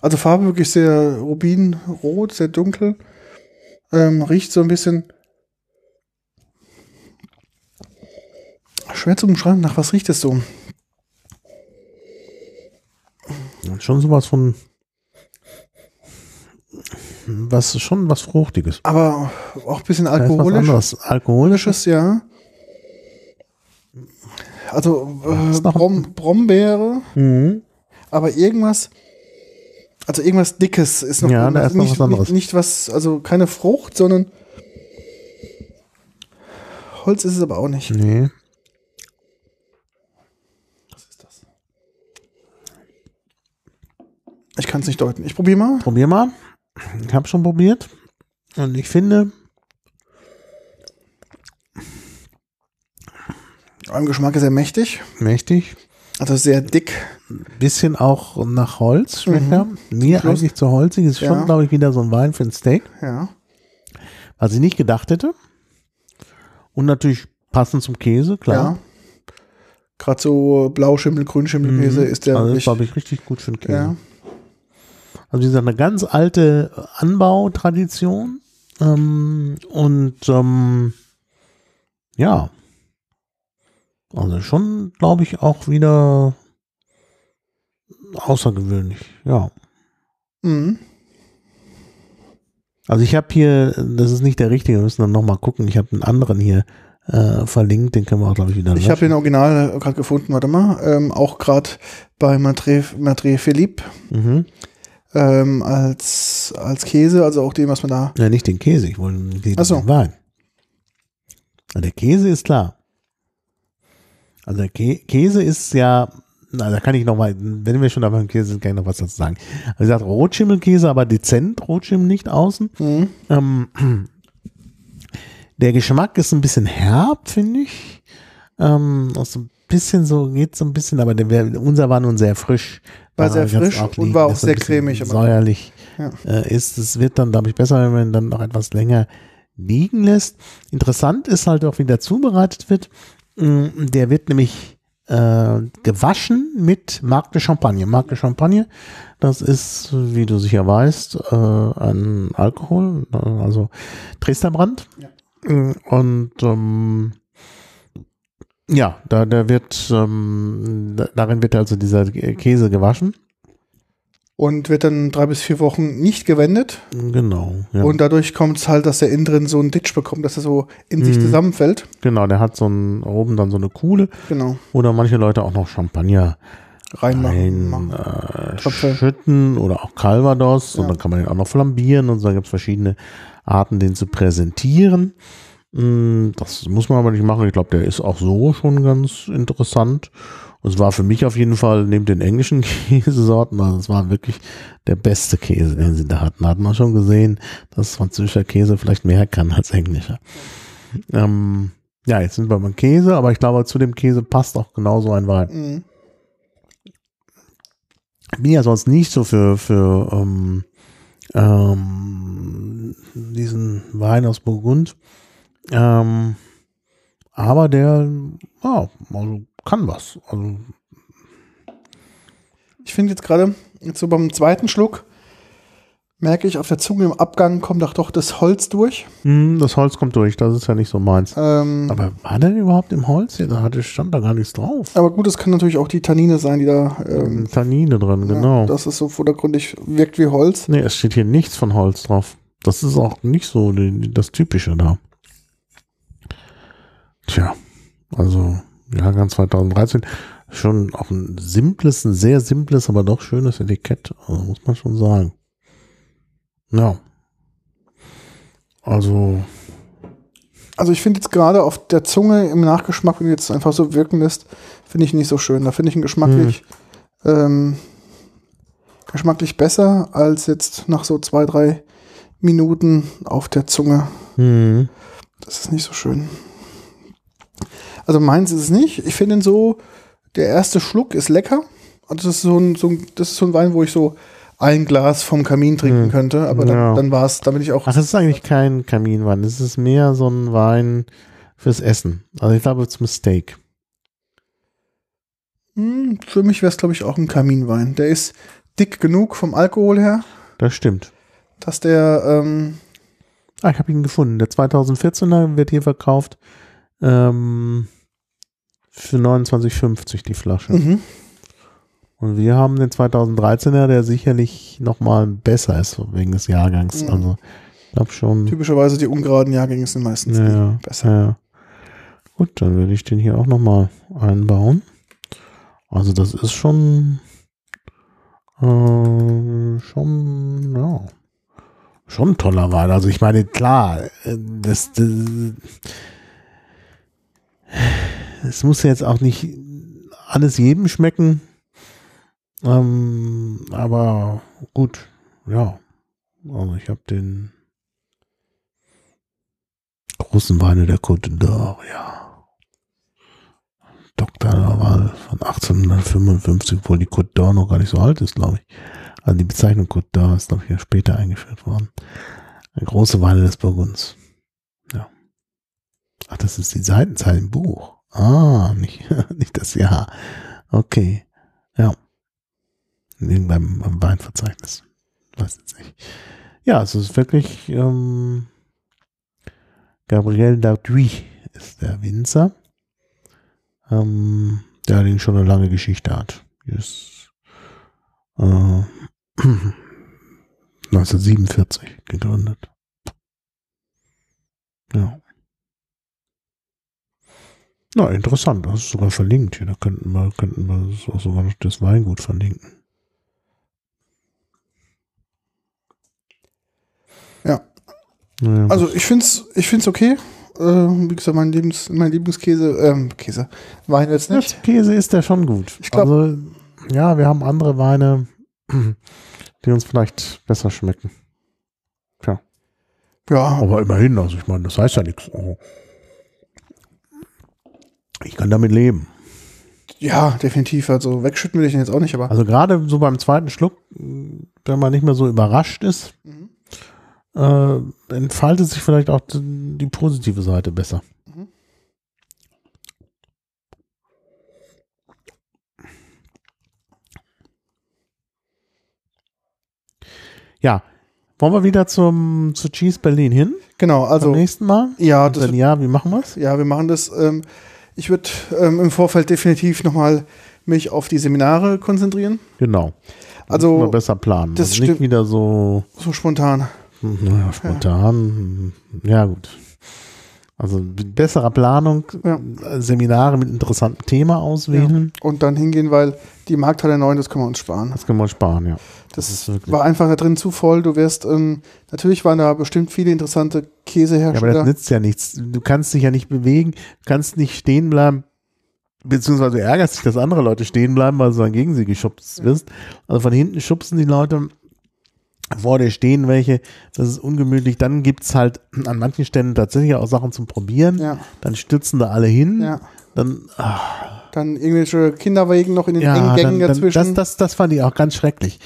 Also Farbe wirklich sehr rubinrot, sehr dunkel. Ähm, riecht so ein bisschen schwer zu umschreiben. Nach was riecht es so? Schon sowas von was schon was fruchtiges. Aber auch ein bisschen was alkoholisch. Alkoholisch. Alkoholisches, ja. Also äh, Brom Brombeere, Mhm. aber irgendwas, also irgendwas Dickes ist noch, Ja, da ist noch nicht, was anderes. Nicht, nicht was, also keine Frucht, sondern Holz ist es aber auch nicht. Nee. Was ist das? Ich kann es nicht deuten. Ich probiere mal. Probier mal. Ich habe schon probiert. Und ich finde, Im Geschmack ist er mächtig, mächtig. also sehr dick. Bisschen auch nach Holz schmeckt Mhm. Mir Schluss. eigentlich zu holzig. Ist Ja. schon, glaube ich, wieder so ein Wein für ein Steak. Ja. Was ich nicht gedacht hätte. Und natürlich passend zum Käse, klar. Ja. Gerade so Blauschimmel, Grünschimmelkäse ist der also glaube ich richtig gut für den Käse. Ja. Also wie gesagt, eine ganz alte Anbautradition. Ähm, und ähm, ja. Also schon, glaube ich, auch wieder außergewöhnlich. Ja. Mhm. Also ich habe hier, das ist nicht der richtige, wir müssen dann nochmal gucken. Ich habe einen anderen hier äh, verlinkt, den können wir auch, glaube ich, wieder Ich habe löschen. den Original gerade gefunden, warte mal. Ähm, auch gerade bei Matre, Matre Philippe Mhm. ähm, als, als Käse, also auch dem, was man da. Ja, nicht den Käse, ich wollte den so. den Wein. Na, Der Käse ist klar. Also der Kä Käse ist ja, na, da kann ich noch mal, wenn wir schon dabei beim Käse sind, kann ich noch was dazu sagen. Wie gesagt, Rotschimmelkäse, aber dezent, Rotschimmel nicht außen. Mhm. Ähm, der Geschmack ist ein bisschen herb, finde ich. Ähm, auch so ein bisschen so, geht so ein bisschen, aber der, unser war nun sehr frisch. War sehr frisch und liegen, war auch sehr cremig, aber- Säuerlich Ja. äh, ist. Es wird dann, glaube ich, besser, wenn man ihn dann noch etwas länger liegen lässt. Interessant ist halt auch, wie der zubereitet wird. Mm, Der wird nämlich äh, gewaschen mit Marc de Champagne. Marc de Champagne, das ist, wie du sicher weißt, äh, ein Alkohol, äh, also Dresdnerbrand. Mm, Und ähm, ja, da, da wird, ähm, da, darin wird also dieser Käse gewaschen. Und wird dann drei bis vier Wochen nicht gewendet. Genau. Ja. Und dadurch kommt es halt, dass der innen drin so einen Ditch bekommt, dass er so in sich Mhm. zusammenfällt. Genau, der hat so ein, oben dann so eine Kuhle, Genau. oder manche Leute auch noch Champagner Reinmachen. rein äh, schütten oder auch Calvados Ja. und dann kann man den auch noch flambieren und so, da gibt es verschiedene Arten, den zu präsentieren. Mm, Das muss man aber nicht machen. Ich glaube, der ist auch so schon ganz interessant. Und es war für mich auf jeden Fall neben den englischen Käsesorten, also es war wirklich der beste Käse, den sie da hatten. Da hat man schon gesehen, dass französischer Käse vielleicht mehr kann als englischer. Ähm, ja, jetzt sind wir beim Käse, aber ich glaube, zu dem Käse passt auch genauso ein Wein. Ich bin ja sonst nicht so für, für ähm, ähm, diesen Wein aus Burgund. Ähm, aber der, ja, also kann was. Also, Ich finde jetzt gerade, jetzt so beim zweiten Schluck, merke ich auf der Zunge im Abgang kommt auch doch das Holz durch. hm, das Holz kommt durch, das ist ja nicht so meins. Ähm, Aber war der überhaupt im Holz? Da hatte, stand da gar nichts drauf. aber gut, es kann natürlich auch die Tannine sein, die da, ähm, Tannine drin, genau. ja, dass es so vordergründig wirkt wie Holz. nee, es steht hier nichts von Holz drauf. Das ist auch nicht so die, das Typische da. Tja, also Jahrgang 2013. schon auch ein simples, ein sehr simples, aber doch schönes Etikett, also muss man schon sagen. Ja. Also, Also ich finde jetzt gerade auf der Zunge im Nachgeschmack, wenn du jetzt einfach so wirken lässt, finde ich nicht so schön. Da finde ich ihn geschmacklich, ähm, geschmacklich besser als jetzt nach so zwei, drei Minuten auf der Zunge. hm, Das ist nicht so schön. Also meins ist es nicht. Ich finde ihn so, der erste Schluck ist lecker. Und das ist so ein, so ein, das ist so ein Wein, wo ich so ein Glas vom Kamin trinken Hm. könnte. Aber dann, Ja. dann war es, da bin ich auch. Ach, es ist eigentlich kein Kaminwein. Es ist mehr so ein Wein fürs Essen. Also ich glaube zum Steak. Hm, für mich wäre es, glaube ich, auch ein Kaminwein. Der ist dick genug vom Alkohol her, Das stimmt. dass der, ähm, Ah, ich habe ihn gefunden. Der 2014er wird hier verkauft ähm, für 29,50 die Flasche. mhm. Und wir haben den 2013er, der sicherlich nochmal besser ist wegen des Jahrgangs. Mhm. Also ich glaube schon. typischerweise die ungeraden Jahrgänge sind meistens Ja, ja, besser. ja. Gut, dann würde ich den hier auch nochmal einbauen. Also das ist schon, äh, schon, ja, schon ein toller Wein. Also ich meine, klar, äh, das, das, es muss jetzt auch nicht alles jedem schmecken. Ähm, aber gut, ja. Also ich habe den großen Weine der Côte d'Or, ja. Dr. Laval von 1855, obwohl die Côte d'Or noch gar nicht so alt ist, glaube ich. Also die Bezeichnung Côte d'Or ist, glaube ich, ja später eingeführt worden. Eine große Weine des Burgunds. Ja. Ach, das ist die Seitenzahl im Buch. Ah, nicht, nicht das Jahr. Okay. Ja. Beim, beim Weinverzeichnis. Weiß jetzt nicht. Ja, es ist wirklich ähm, Gabriel Dauduy ist der Winzer, ähm, der allerdings schon eine lange Geschichte hat. Ist äh, 1947 gegründet. Ja. Na, interessant. Das ist sogar verlinkt hier. Da könnten wir, könnten wir das auch sogar noch das Weingut verlinken. Ja. Naja, Also ich finde es ich find's okay. Äh, wie gesagt, mein, Lebens, mein Lieblingskäse, ähm, Käse, Wein jetzt nicht. Als Käse ist der schon gut. Ich glaub- also, ja, wir haben andere Weine, die uns vielleicht besser schmecken. Ja, Aber immerhin, also ich meine, das heißt ja nichts. Oh. Ich kann damit leben. ja, definitiv. Also wegschütten will ich ihn jetzt auch nicht, aber Also gerade so beim zweiten Schluck, wenn man nicht mehr so überrascht ist, Mhm. äh, entfaltet sich vielleicht auch die, positive Seite besser. Mhm. Ja, wollen wir wieder zum zu Cheese Berlin hin? genau, Also, also beim nächsten Mal? ja, Und das, wenn ja, wie machen wir es? ja, wir machen das. Ähm, ich würde ähm, im Vorfeld definitiv nochmal mich auf die Seminare konzentrieren. Genau. Also, wir besser planen. das also nicht wieder so So spontan. hm, naja, spontan. Ja. gut. Also mit besserer Planung, Ja. Seminare mit interessantem Thema auswählen. Und dann hingehen, weil die Markthalle 9, das können wir uns sparen. Das können wir sparen, ja. Das, ist wirklich- war einfach da drin zu voll. Du wirst, ähm, natürlich waren da bestimmt viele interessante Ja, aber Käsehersteller. das nützt ja nichts. Du kannst dich ja nicht bewegen, du kannst nicht stehen bleiben, beziehungsweise ärgerst dich, dass andere Leute stehen bleiben, weil du dann gegen sie geschubst wirst. Also von hinten schubsen die Leute vor dir stehen welche, das ist ungemütlich. Dann gibt's halt an manchen Stellen tatsächlich auch Sachen zum Probieren. ja, Dann stürzen da alle hin. ja. Dann, ah, Dann irgendwelche Kinderwegen noch in den engen ja, Gängen dann, dann, dazwischen. das, das, das fand ich auch ganz schrecklich.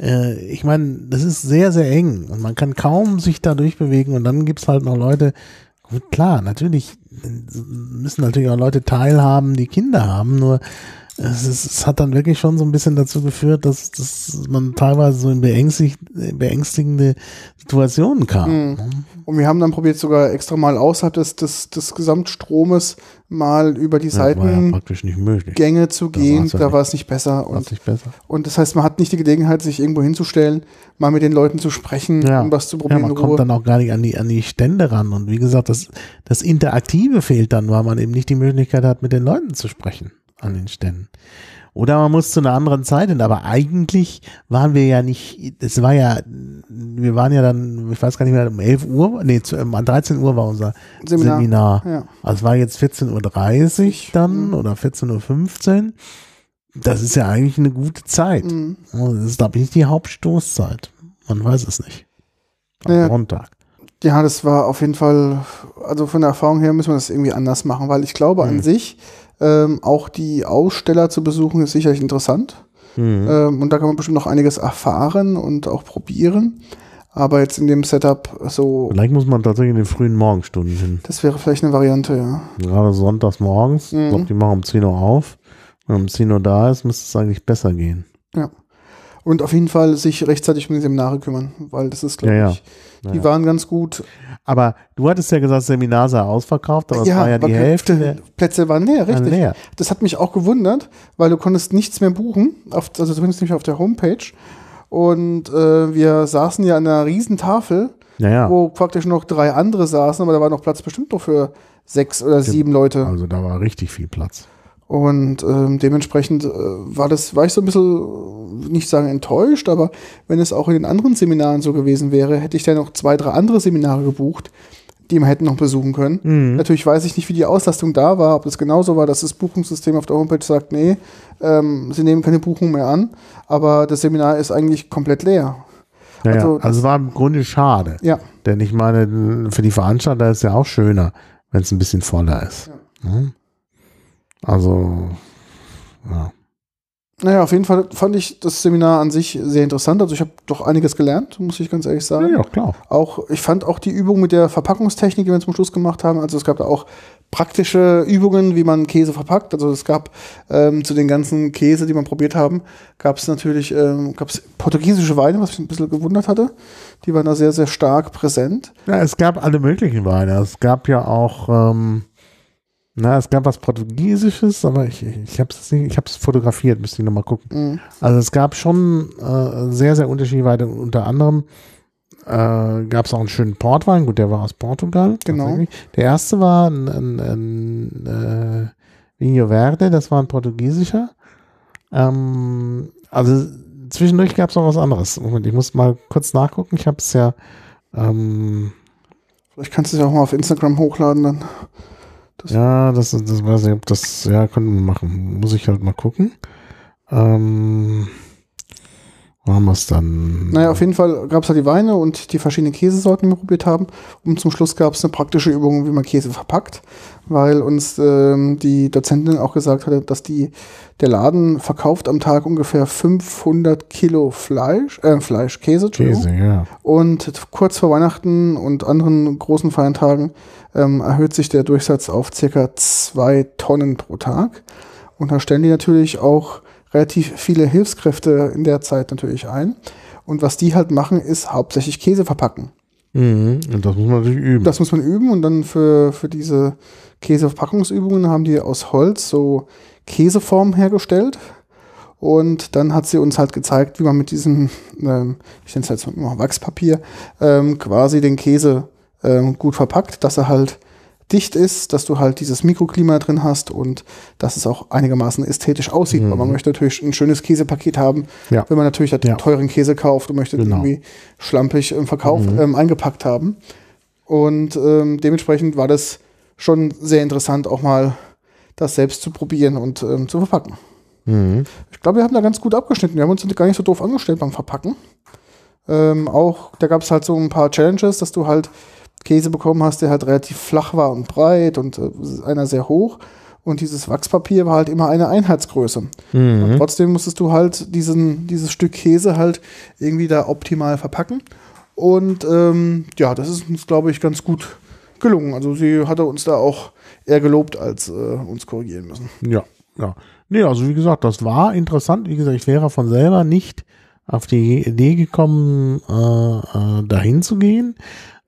Äh, ich meine, das ist sehr, sehr eng und man kann kaum sich da durchbewegen und dann gibt's halt noch Leute, gut, klar, natürlich müssen natürlich auch Leute teilhaben, die Kinder haben, nur es, ist, es hat dann wirklich schon so ein bisschen dazu geführt, dass, dass man teilweise so in beängstigende Situationen kam. Mhm. Und wir haben dann probiert, sogar extra mal außerhalb des, des, des Gesamtstromes mal über die ja Seitengänge praktisch nicht möglich. zu gehen. ja Da nicht. war es nicht besser. War Und, nicht besser. und das heißt, man hat nicht die Gelegenheit, sich irgendwo hinzustellen, mal mit den Leuten zu sprechen, Ja. um was zu Ja, probieren man in Ruhe. kommt dann auch gar nicht an die, an die Stände ran. Und wie gesagt, das, das Interaktive fehlt dann, weil man eben nicht die Möglichkeit hat, mit den Leuten zu sprechen. An den Ständen. Oder man muss zu einer anderen Zeit hin, aber eigentlich waren wir ja nicht, es war ja, wir waren ja dann, ich weiß gar nicht mehr, um 11 Uhr, nee, zu, um 13 Uhr war unser Seminar. Seminar. Ja. Also es war jetzt 14.30 Uhr dann Mhm. oder 14.15 Uhr. Das ist ja eigentlich eine gute Zeit. Mhm. Das ist, glaube ich, nicht die Hauptstoßzeit. Man weiß es nicht. Am Ja. Sonntag. Ja, das war auf jeden Fall, also von der Erfahrung her müssen wir das irgendwie anders machen, weil ich glaube an Mhm. sich, ähm, auch die Aussteller zu besuchen ist sicherlich interessant. Mhm. Ähm, und da kann man bestimmt noch einiges erfahren und auch probieren. Aber jetzt in dem Setup so, Vielleicht muss man tatsächlich in den frühen Morgenstunden hin. das wäre vielleicht eine Variante, ja. Gerade sonntags morgens. Ich Mhm. glaube, die machen um 10 Uhr auf. Wenn um 10 Uhr da ist, müsste es eigentlich besser gehen. Und auf jeden Fall sich rechtzeitig um die Seminare kümmern, weil das ist, glaube Ja, ja. ich, die Ja. waren ganz gut. Aber du hattest ja gesagt, das Seminar sei ausverkauft, aber es war ja die Hälfte der, Plätze waren leer, richtig. leer. Das hat mich auch gewundert, weil du konntest nichts mehr buchen, auf, also zumindest nicht auf der Homepage. Und äh, wir saßen ja an einer riesen Tafel, Naja, wo praktisch noch drei andere saßen, aber da war noch Platz bestimmt noch für sechs oder sieben Leute. also da war richtig viel Platz. Und ähm, dementsprechend äh, war das, war ich so ein bisschen, nicht sagen enttäuscht, aber wenn es auch in den anderen Seminaren so gewesen wäre, hätte ich da noch zwei, drei andere Seminare gebucht, die wir hätten noch besuchen können. Mhm. Natürlich weiß ich nicht, wie die Auslastung da war, ob das genauso war, dass das Buchungssystem auf der Homepage sagt, nee, ähm, sie nehmen keine Buchung mehr an, aber das Seminar ist eigentlich komplett leer. Naja, Also- also, es war im Grunde schade. Ja, Denn ich meine, für die Veranstalter ist ja auch schöner, wenn es ein bisschen voller ist. Ne? Also, ja. naja, auf jeden Fall fand ich das Seminar an sich sehr interessant. Also ich habe doch einiges gelernt, muss ich ganz ehrlich sagen. Ja, klar. Auch, ich fand auch die Übung mit der Verpackungstechnik, die wir zum Schluss gemacht haben. Also es gab da auch praktische Übungen, wie man Käse verpackt. Also es gab ähm, zu den ganzen Käse, die man probiert haben, gab es natürlich ähm, gab's portugiesische Weine, was mich ein bisschen gewundert hatte. Die waren da sehr, sehr stark präsent. Ja, es gab alle möglichen Weine. Es gab ja auch, ähm, na, es gab was Portugiesisches, aber ich, ich habe es ich habe es fotografiert, müsste ich nochmal gucken. Mhm. Also es gab schon äh, sehr, sehr unterschiedliche Weine. Unter anderem äh, gab es auch einen schönen Portwein, gut, der war aus Portugal. Genau. Der erste war ein, ein, ein äh, Vinho Verde, das war ein portugiesischer. Ähm, also zwischendurch gab es noch was anderes. Moment, ich muss mal kurz nachgucken. Ich habe es ja ähm, Vielleicht kannst du es ja auch mal auf Instagram hochladen dann. Das- ja, das, das weiß ich, ob das, ja, können wir machen. Muss ich halt mal gucken. Ähm, wo haben wir es dann? Naja, auf jeden Fall gab es halt die Weine und die verschiedenen Käsesorten, die wir probiert haben. Und zum Schluss gab es eine praktische Übung, wie man Käse verpackt, weil uns ähm, die Dozentin auch gesagt hatte, dass die, der Laden verkauft am Tag ungefähr 500 Kilo Fleisch, äh, Fleisch, Käse. Käse, ja. Und kurz vor Weihnachten und anderen großen Feiertagen ähm, erhöht sich der Durchsatz auf circa zwei Tonnen pro Tag. Und da stellen die natürlich auch relativ viele Hilfskräfte in der Zeit natürlich ein. Und was die halt machen, ist hauptsächlich Käse verpacken. Mhm. Und das muss man natürlich üben. Das muss man üben und dann für, für diese Käseverpackungsübungen haben die aus Holz so Käseformen hergestellt. Und dann hat sie uns halt gezeigt, wie man mit diesem, ähm, ich nenne es jetzt mal Wachspapier, ähm, quasi den Käse ähm, gut verpackt, dass er halt dicht ist, dass du halt dieses Mikroklima drin hast und dass es auch einigermaßen ästhetisch aussieht. Weil man möchte natürlich ein schönes Käsepaket haben, Ja. wenn man natürlich halt Ja. teuren Käse kauft und möchte Genau. irgendwie schlampig im Verkauf ähm, eingepackt haben. Und ähm, dementsprechend war das schon sehr interessant, auch mal das selbst zu probieren und ähm, zu verpacken. Mhm. Ich glaube, wir haben da ganz gut abgeschnitten. Wir haben uns gar nicht so doof angestellt beim Verpacken. Ähm, auch, da gab es halt so ein paar Challenges, dass du halt Käse bekommen hast, der halt relativ flach war und breit und äh, einer sehr hoch. Und dieses Wachspapier war halt immer eine Einheitsgröße. Und trotzdem musstest du halt diesen, dieses Stück Käse halt irgendwie da optimal verpacken. Und ähm, ja, das ist uns, glaube ich, ganz gut gelungen. Also sie hatte uns da auch eher gelobt, als äh, uns korrigieren müssen. Ja, ja. Nee, also wie gesagt, das war interessant. Wie gesagt, ich wäre von selber nicht auf die Idee gekommen, äh, äh, dahin zu gehen,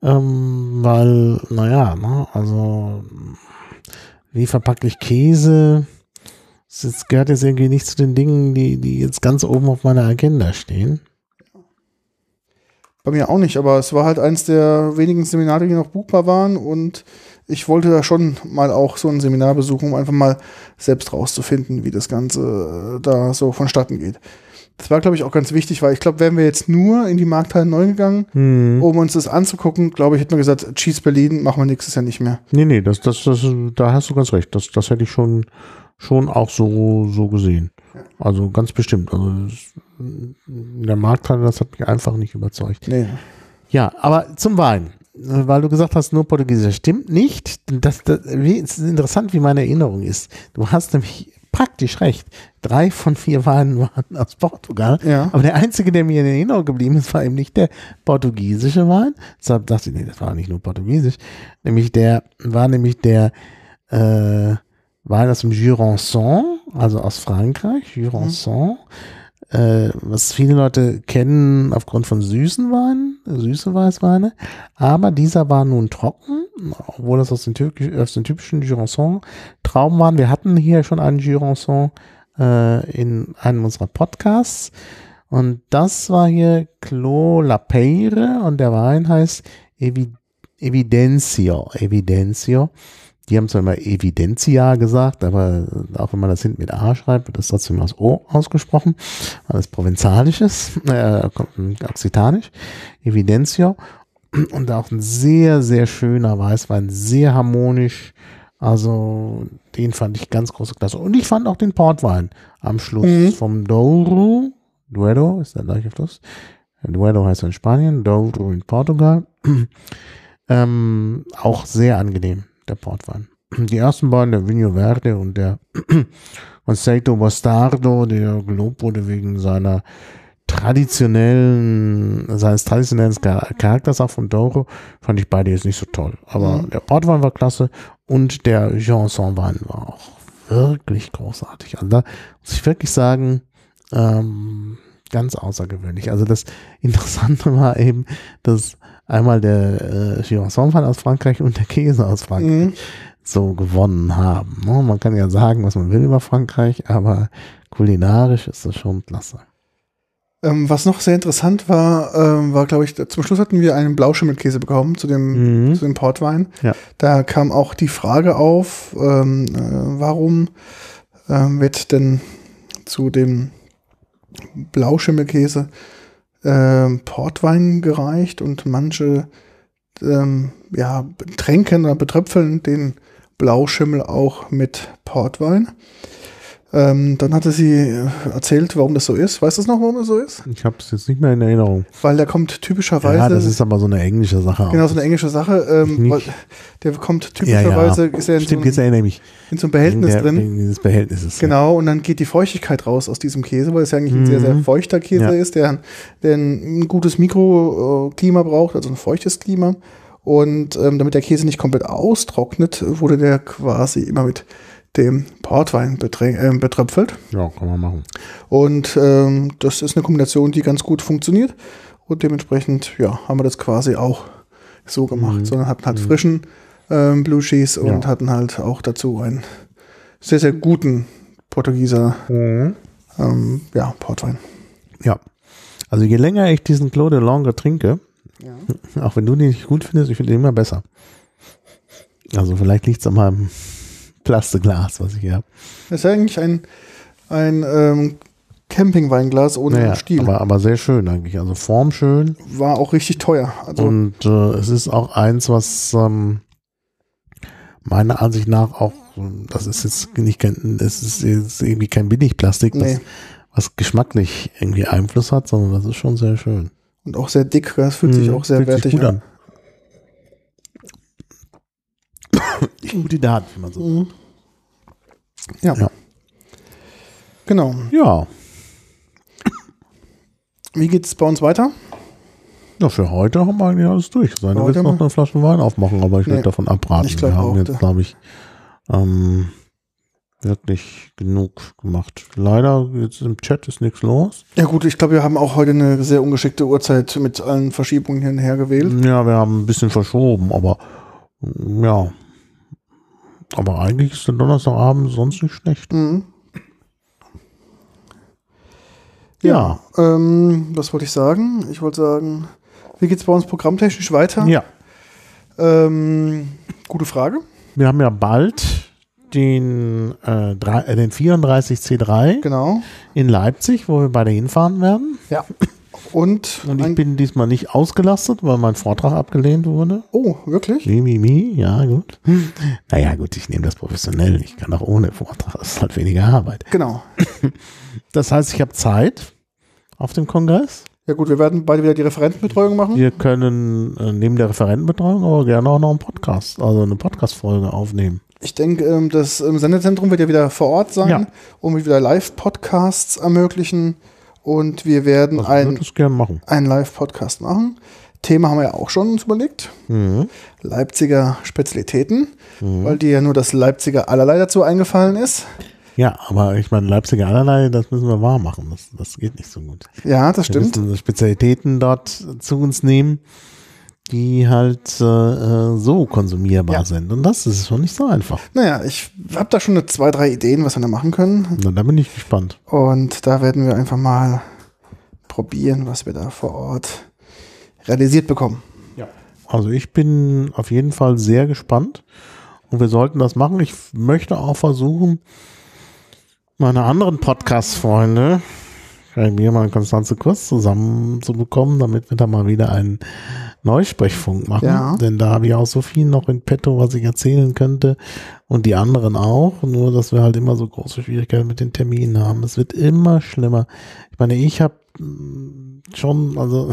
ähm, weil, naja, ne, also wie verpacke ich Käse? Das gehört jetzt irgendwie nicht zu den Dingen, die, die jetzt ganz oben auf meiner Agenda stehen. Bei mir auch nicht, aber es war halt eins der wenigen Seminare, die noch buchbar waren und ich wollte da schon mal auch so ein Seminar besuchen, um einfach mal selbst rauszufinden, wie das Ganze äh, da so vonstatten geht. Das war, glaube ich, auch ganz wichtig, weil ich glaube, wären wir jetzt nur in die Markthalle neu gegangen, Hm. um uns das anzugucken, glaube ich, hätten wir gesagt, Cheese Berlin machen wir nächstes Jahr nicht mehr. Nee, nee, das, das, das, da hast du ganz recht. Das, das hätte ich schon, schon auch so, so gesehen. Also ganz bestimmt. Also der Markthalle, das hat mich einfach nicht überzeugt. Nee. Ja, aber zum Wein. Äh, Weil du gesagt hast, nur Portugiesisch. Stimmt nicht. Das, das, wie, es ist interessant, wie meine Erinnerung ist. Du hast nämlich praktisch recht. Drei von vier Weinen waren aus Portugal. Ja. Aber der einzige, der mir in Erinnerung geblieben ist, war eben nicht der portugiesische Wein. Deshalb dachte ich, nee, das war nicht nur portugiesisch. Nämlich der, war nämlich der äh, Wein aus dem Jurançon, also aus Frankreich, Jurançon. Äh, was viele Leute kennen aufgrund von süßen Weinen, süße Weißweine. Aber dieser war nun trocken, obwohl das aus den, typisch, aus den typischen Jurançon Trauben waren. Wir hatten hier schon einen Jurançon äh, in einem unserer Podcasts. Und das war hier Clos La Peire und der Wein heißt Evi Evidencio. Evidencio. Die haben zwar immer Evidentia gesagt, aber auch wenn man das hinten mit A schreibt, wird das trotzdem aus O ausgesprochen, weil es provenzalisch ist, äh, occitanisch. Evidencio. Und auch ein sehr, sehr schöner Weißwein, sehr harmonisch. Also, den fand ich ganz große Klasse. Und ich fand auch den Portwein am Schluss Mhm. vom Douro. Duero ist der gleiche Fluss. Duero heißt er in Spanien, Douro in Portugal. ähm, auch sehr angenehm, der Portwein. Die ersten beiden, der Vinho Verde und der Conceito Bastardo, der gelobt wurde wegen seiner traditionellen, seines traditionellen Char- Charakters auch von Douro, fand ich beide jetzt nicht so toll. Aber Mhm. der Portwein war klasse und der Janson-Wein war auch wirklich großartig. Also da muss ich wirklich sagen, ähm, ganz außergewöhnlich. Also das Interessante war eben, dass einmal der äh, Gironson-Wein aus Frankreich und der Käse aus Frankreich Mhm. so gewonnen haben. Ne? Man kann ja sagen, was man will über Frankreich, aber kulinarisch ist das schon klasse. Ähm, was noch sehr interessant war, ähm, war, glaube ich, zum Schluss hatten wir einen Blauschimmelkäse bekommen zu dem, Mhm. zu dem Portwein. Ja. Da kam auch die Frage auf, ähm, äh, warum ähm, wird denn zu dem Blauschimmelkäse ähm, Portwein gereicht und manche ähm, ja, tränken oder betröpfeln den Blauschimmel auch mit Portwein. Ähm, dann hatte sie äh, erzählt, warum das so ist. Weißt du noch, warum das so ist? Ich habe es jetzt nicht mehr in Erinnerung. Weil der kommt typischerweise. Ja, das ist aber so eine englische Sache. Genau, so eine englische Sache. Ähm, der kommt Ja, ja. typischerweise, ist er in, Stimmt, so jetzt einem, erinnere ich mich. in so einem Behältnis der, drin. Dieses Behältnisses. Genau, und dann geht die Feuchtigkeit raus aus diesem Käse, weil es ja eigentlich ein sehr, sehr Mhm. feuchter Käse Ja. ist, der, der ein gutes Mikroklima braucht, also ein feuchtes Klima. Und ähm, damit der Käse nicht komplett austrocknet, wurde der quasi immer mit dem Portwein äh, betröpfelt. Ja. kann man machen. Und ähm, das ist eine Kombination, die ganz gut funktioniert. Und dementsprechend, ja, haben wir das quasi auch so gemacht. Mhm. Sondern hatten halt frischen ähm, Blue Cheese und Ja. hatten halt auch dazu einen sehr, sehr guten Portugieser Mhm. ähm, ja, Portwein. Ja. Also je länger ich diesen Clos de Longue trinke, Ja. auch wenn du den nicht gut findest, ich finde den immer besser. Also vielleicht liegt es an meinem Plastikglas, was ich hier habe. Das ist eigentlich ein, ein ähm, Campingweinglas ohne Naja, Stiel. aber, aber sehr schön eigentlich. Also formschön. War auch richtig teuer. Also, Und äh, es ist auch eins, was ähm, meiner Ansicht nach auch, das ist jetzt nicht kein, das ist jetzt irgendwie kein Billigplastik, das, nee. was geschmacklich irgendwie Einfluss hat, sondern das ist schon sehr schön. Und auch sehr dick. Das fühlt sich Mhm, auch sehr fühlt sich wertig gut an. an. Die gute Tat, wie man so. Mhm. Ja. Ja. Genau. Ja, Wie geht's bei uns weiter? ja, für heute haben wir eigentlich alles durch. Sei, du willst noch eine Flasche Wein aufmachen, aber ich Nee, würde davon abraten. ich wir haben auch, jetzt, da- glaube ich, ähm, wirklich genug gemacht. Leider, jetzt im Chat ist nichts los. Ja gut, ich glaube, wir haben auch heute eine sehr ungeschickte Uhrzeit mit allen Verschiebungen hin und her gewählt. Ja, wir haben ein bisschen verschoben, aber ja. Aber eigentlich ist der Donnerstagabend sonst nicht schlecht. Mhm. Ja. Ähm, was wollte ich sagen? Ich wollte sagen, wie geht's bei uns programmtechnisch weiter? Ja. Ähm, gute Frage. Wir haben ja bald den, äh, drei, äh, den 34C3 Genau. in Leipzig, wo wir beide hinfahren werden. Ja. Und, Und ich bin diesmal nicht ausgelastet, weil mein Vortrag abgelehnt wurde. oh, wirklich? Mi, mi, mi, ja, gut. Naja, gut, ich nehme das professionell. Ich kann auch ohne Vortrag. Das ist halt weniger Arbeit. Genau. Das heißt, ich habe Zeit auf dem Kongress. Ja gut, wir werden beide wieder die Referentenbetreuung machen. Wir können äh, neben der Referentenbetreuung aber gerne auch noch einen Podcast, also eine Podcast-Folge aufnehmen. Ich denke, ähm, das ähm, Sendezentrum wird ja wieder vor Ort sein Ja. und wieder Live-Podcasts ermöglichen. Und wir werden Also ich würde ein, das gerne machen. einen Live-Podcast machen. Thema haben wir ja auch schon uns überlegt. Mhm. Leipziger Spezialitäten, weil dir ja nur das Leipziger allerlei dazu eingefallen ist. Ja, aber ich meine, Leipziger allerlei, das müssen wir wahr machen. Das, das geht nicht so gut. Ja, das Wir stimmt. müssen Spezialitäten dort zu uns nehmen, die halt äh, äh, so konsumierbar Ja. sind. Und das ist schon nicht so einfach. Naja, ich habe da schon eine zwei, drei Ideen, was wir da machen können. Na, da bin ich gespannt. Und da werden wir einfach mal probieren, was wir da vor Ort realisiert bekommen. Also ich bin auf jeden Fall sehr gespannt und wir sollten das machen. Ich möchte auch versuchen, meine anderen Podcast-Freunde, mir mal Konstanze Kurz zusammenzubekommen, damit wir da mal wieder einen Neusprechfunk machen. Ja. Denn da habe ich auch so viel noch in petto, was ich erzählen könnte und die anderen auch. Nur, dass wir halt immer so große Schwierigkeiten mit den Terminen haben. Es wird immer schlimmer. Ich meine, ich habe mm, schon, also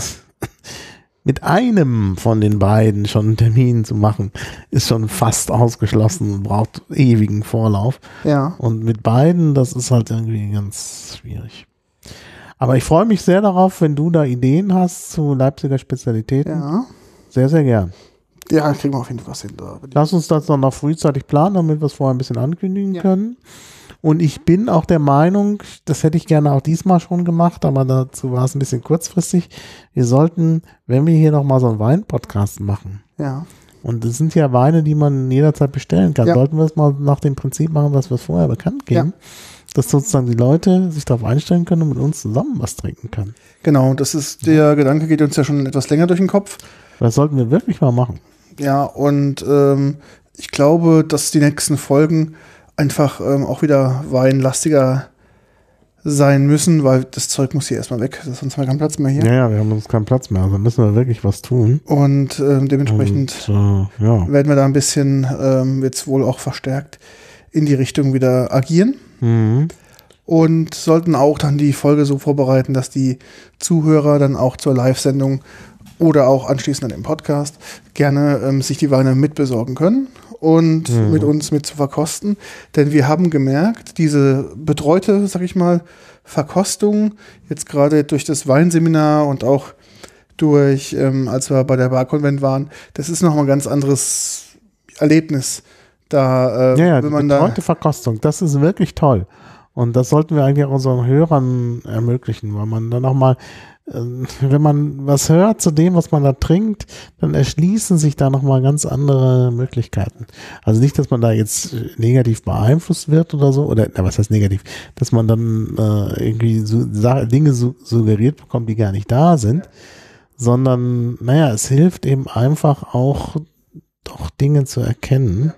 mit einem von den beiden schon einen Termin zu machen, ist schon fast ausgeschlossen und braucht ewigen Vorlauf. Ja. Und mit beiden, das ist halt irgendwie ganz schwierig. Aber ich freue mich sehr darauf, wenn du da Ideen hast zu Leipziger Spezialitäten. Ja. Sehr, sehr gern. Ja, kriegen wir auf jeden Fall was hin. Da. Lass uns das dann noch frühzeitig planen, damit wir es vorher ein bisschen ankündigen Ja. können. Und ich bin auch der Meinung, das hätte ich gerne auch diesmal schon gemacht, aber dazu war es ein bisschen kurzfristig. Wir sollten, wenn wir hier nochmal so einen Wein-Podcast machen, Ja. und es sind ja Weine, die man jederzeit bestellen kann, Ja. sollten wir es mal nach dem Prinzip machen, dass wir vorher bekannt geben, dass sozusagen die Leute sich darauf einstellen können und mit uns zusammen was trinken können. Genau, das ist der Gedanke, geht uns ja schon etwas länger durch den Kopf. Das sollten wir wirklich mal machen. Ja, und ähm, ich glaube, dass die nächsten Folgen einfach ähm, auch wieder weinlastiger sein müssen, weil das Zeug muss hier erstmal weg, sonst haben wir keinen Platz mehr hier. Ja, ja, wir haben uns keinen Platz mehr, also müssen wir wirklich was tun. Und ähm, dementsprechend Und, äh, ja. werden wir da ein bisschen ähm, jetzt wohl auch verstärkt in die Richtung wieder agieren Mhm. und sollten auch dann die Folge so vorbereiten, dass die Zuhörer dann auch zur Live-Sendung oder auch anschließend dann im Podcast gerne ähm, sich die Weine mitbesorgen können und Mhm. mit uns mit zu verkosten. Denn wir haben gemerkt, diese betreute, sag ich mal, Verkostung, jetzt gerade durch das Weinseminar und auch durch, ähm, als wir bei der Barkonvent waren, das ist nochmal ein ganz anderes Erlebnis. Da, äh, Ja, ja, wenn die man da, betreute Verkostung, das ist wirklich toll. Und das sollten wir eigentlich auch unseren Hörern ermöglichen, weil man dann auch mal, äh, wenn man was hört zu dem, was man da trinkt, dann erschließen sich da nochmal ganz andere Möglichkeiten. Also nicht, dass man da jetzt negativ beeinflusst wird oder so, oder na, was heißt negativ, dass man dann äh, irgendwie so, Dinge su suggeriert bekommt, die gar nicht da sind, sondern, naja, es hilft eben einfach auch, doch Dinge zu erkennen.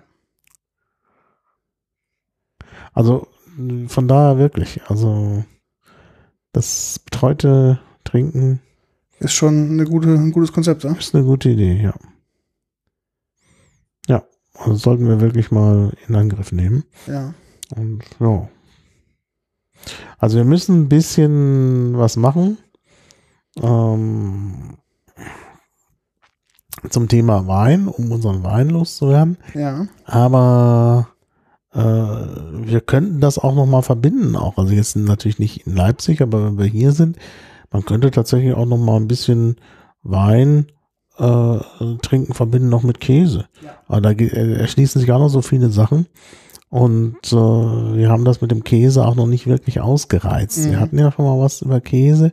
Also von daher wirklich, also das betreute Trinken ist schon eine gute, ein gutes Konzept. Ja? ist eine gute Idee, ja. Ja, also sollten wir wirklich mal in Angriff nehmen. ja. Und ja. Also wir müssen ein bisschen was machen. Ähm, zum Thema Wein, um unseren Wein loszuwerden. Ja. Aber äh, wir könnten das auch nochmal verbinden, auch. Also jetzt natürlich nicht in Leipzig, aber wenn wir hier sind, man könnte tatsächlich auch nochmal ein bisschen Wein äh, trinken verbinden, noch mit Käse. Aber da äh, erschließen sich auch noch so viele Sachen. Und äh, wir haben das mit dem Käse auch noch nicht wirklich ausgereizt. Wir Mhm. hatten ja schon mal was über Käse.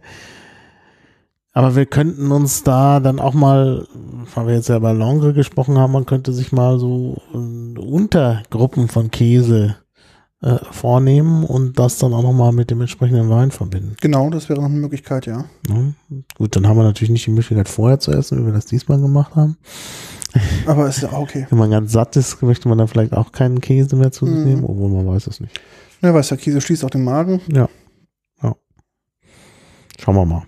Aber wir könnten uns da dann auch mal, weil wir jetzt ja bei Langre gesprochen haben, man könnte sich mal so äh, Untergruppen von Käse äh, vornehmen und das dann auch nochmal mit dem entsprechenden Wein verbinden. Genau, das wäre noch eine Möglichkeit, ja. Ne? Gut, dann haben wir natürlich nicht die Möglichkeit vorher zu essen, wie wir das diesmal gemacht haben. Aber ist ja auch okay. Wenn man ganz satt ist, möchte man dann vielleicht auch keinen Käse mehr zu sich Mhm. nehmen, obwohl man weiß es nicht. Ja, weiß ja, Käse schließt auch den Magen. Ja. ja. Schauen wir mal.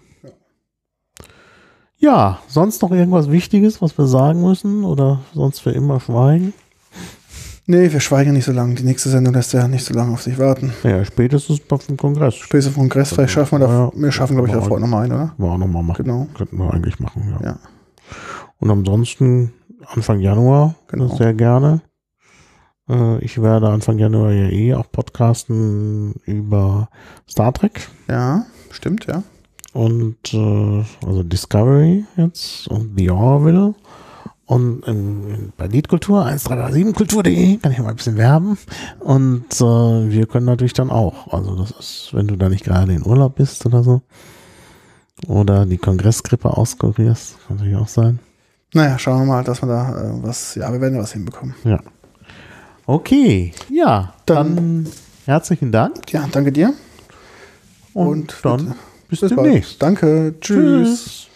Ja, sonst noch irgendwas Wichtiges, was wir sagen müssen oder sonst für immer schweigen? Nee, wir schweigen nicht so lange. Die nächste Sendung lässt ja nicht so lange auf sich warten. Ja, spätestens dem Kongress. Spätestens vom Kongress, vielleicht schaffen wir da, Ja, wir schaffen, glaube ich, davor nochmal ein, oder? War auch nochmal machen. Genau. Könnten wir eigentlich machen, ja. Ja. Und ansonsten Anfang Januar Genau. sehr gerne. Äh, Ich werde Anfang Januar ja eh auch podcasten über Star Trek Ja, stimmt, ja. Und äh, also Discovery jetzt und The Orville. Und in, bei Liedkultur, 1337kultur.de, kann ich mal ein bisschen werben. Und äh, wir können natürlich dann auch, also das ist, wenn du da nicht gerade in Urlaub bist oder so, oder die Kongressgrippe auskurierst, kann natürlich auch sein. Naja, schauen wir mal, dass wir da äh, was, ja, wir werden da was hinbekommen. Ja. Okay, ja, dann, Dann- herzlichen Dank Ja, danke dir. und, Und dann bitte. Bis, Bis bald. demnächst. Danke. Tschüss. Tschüss.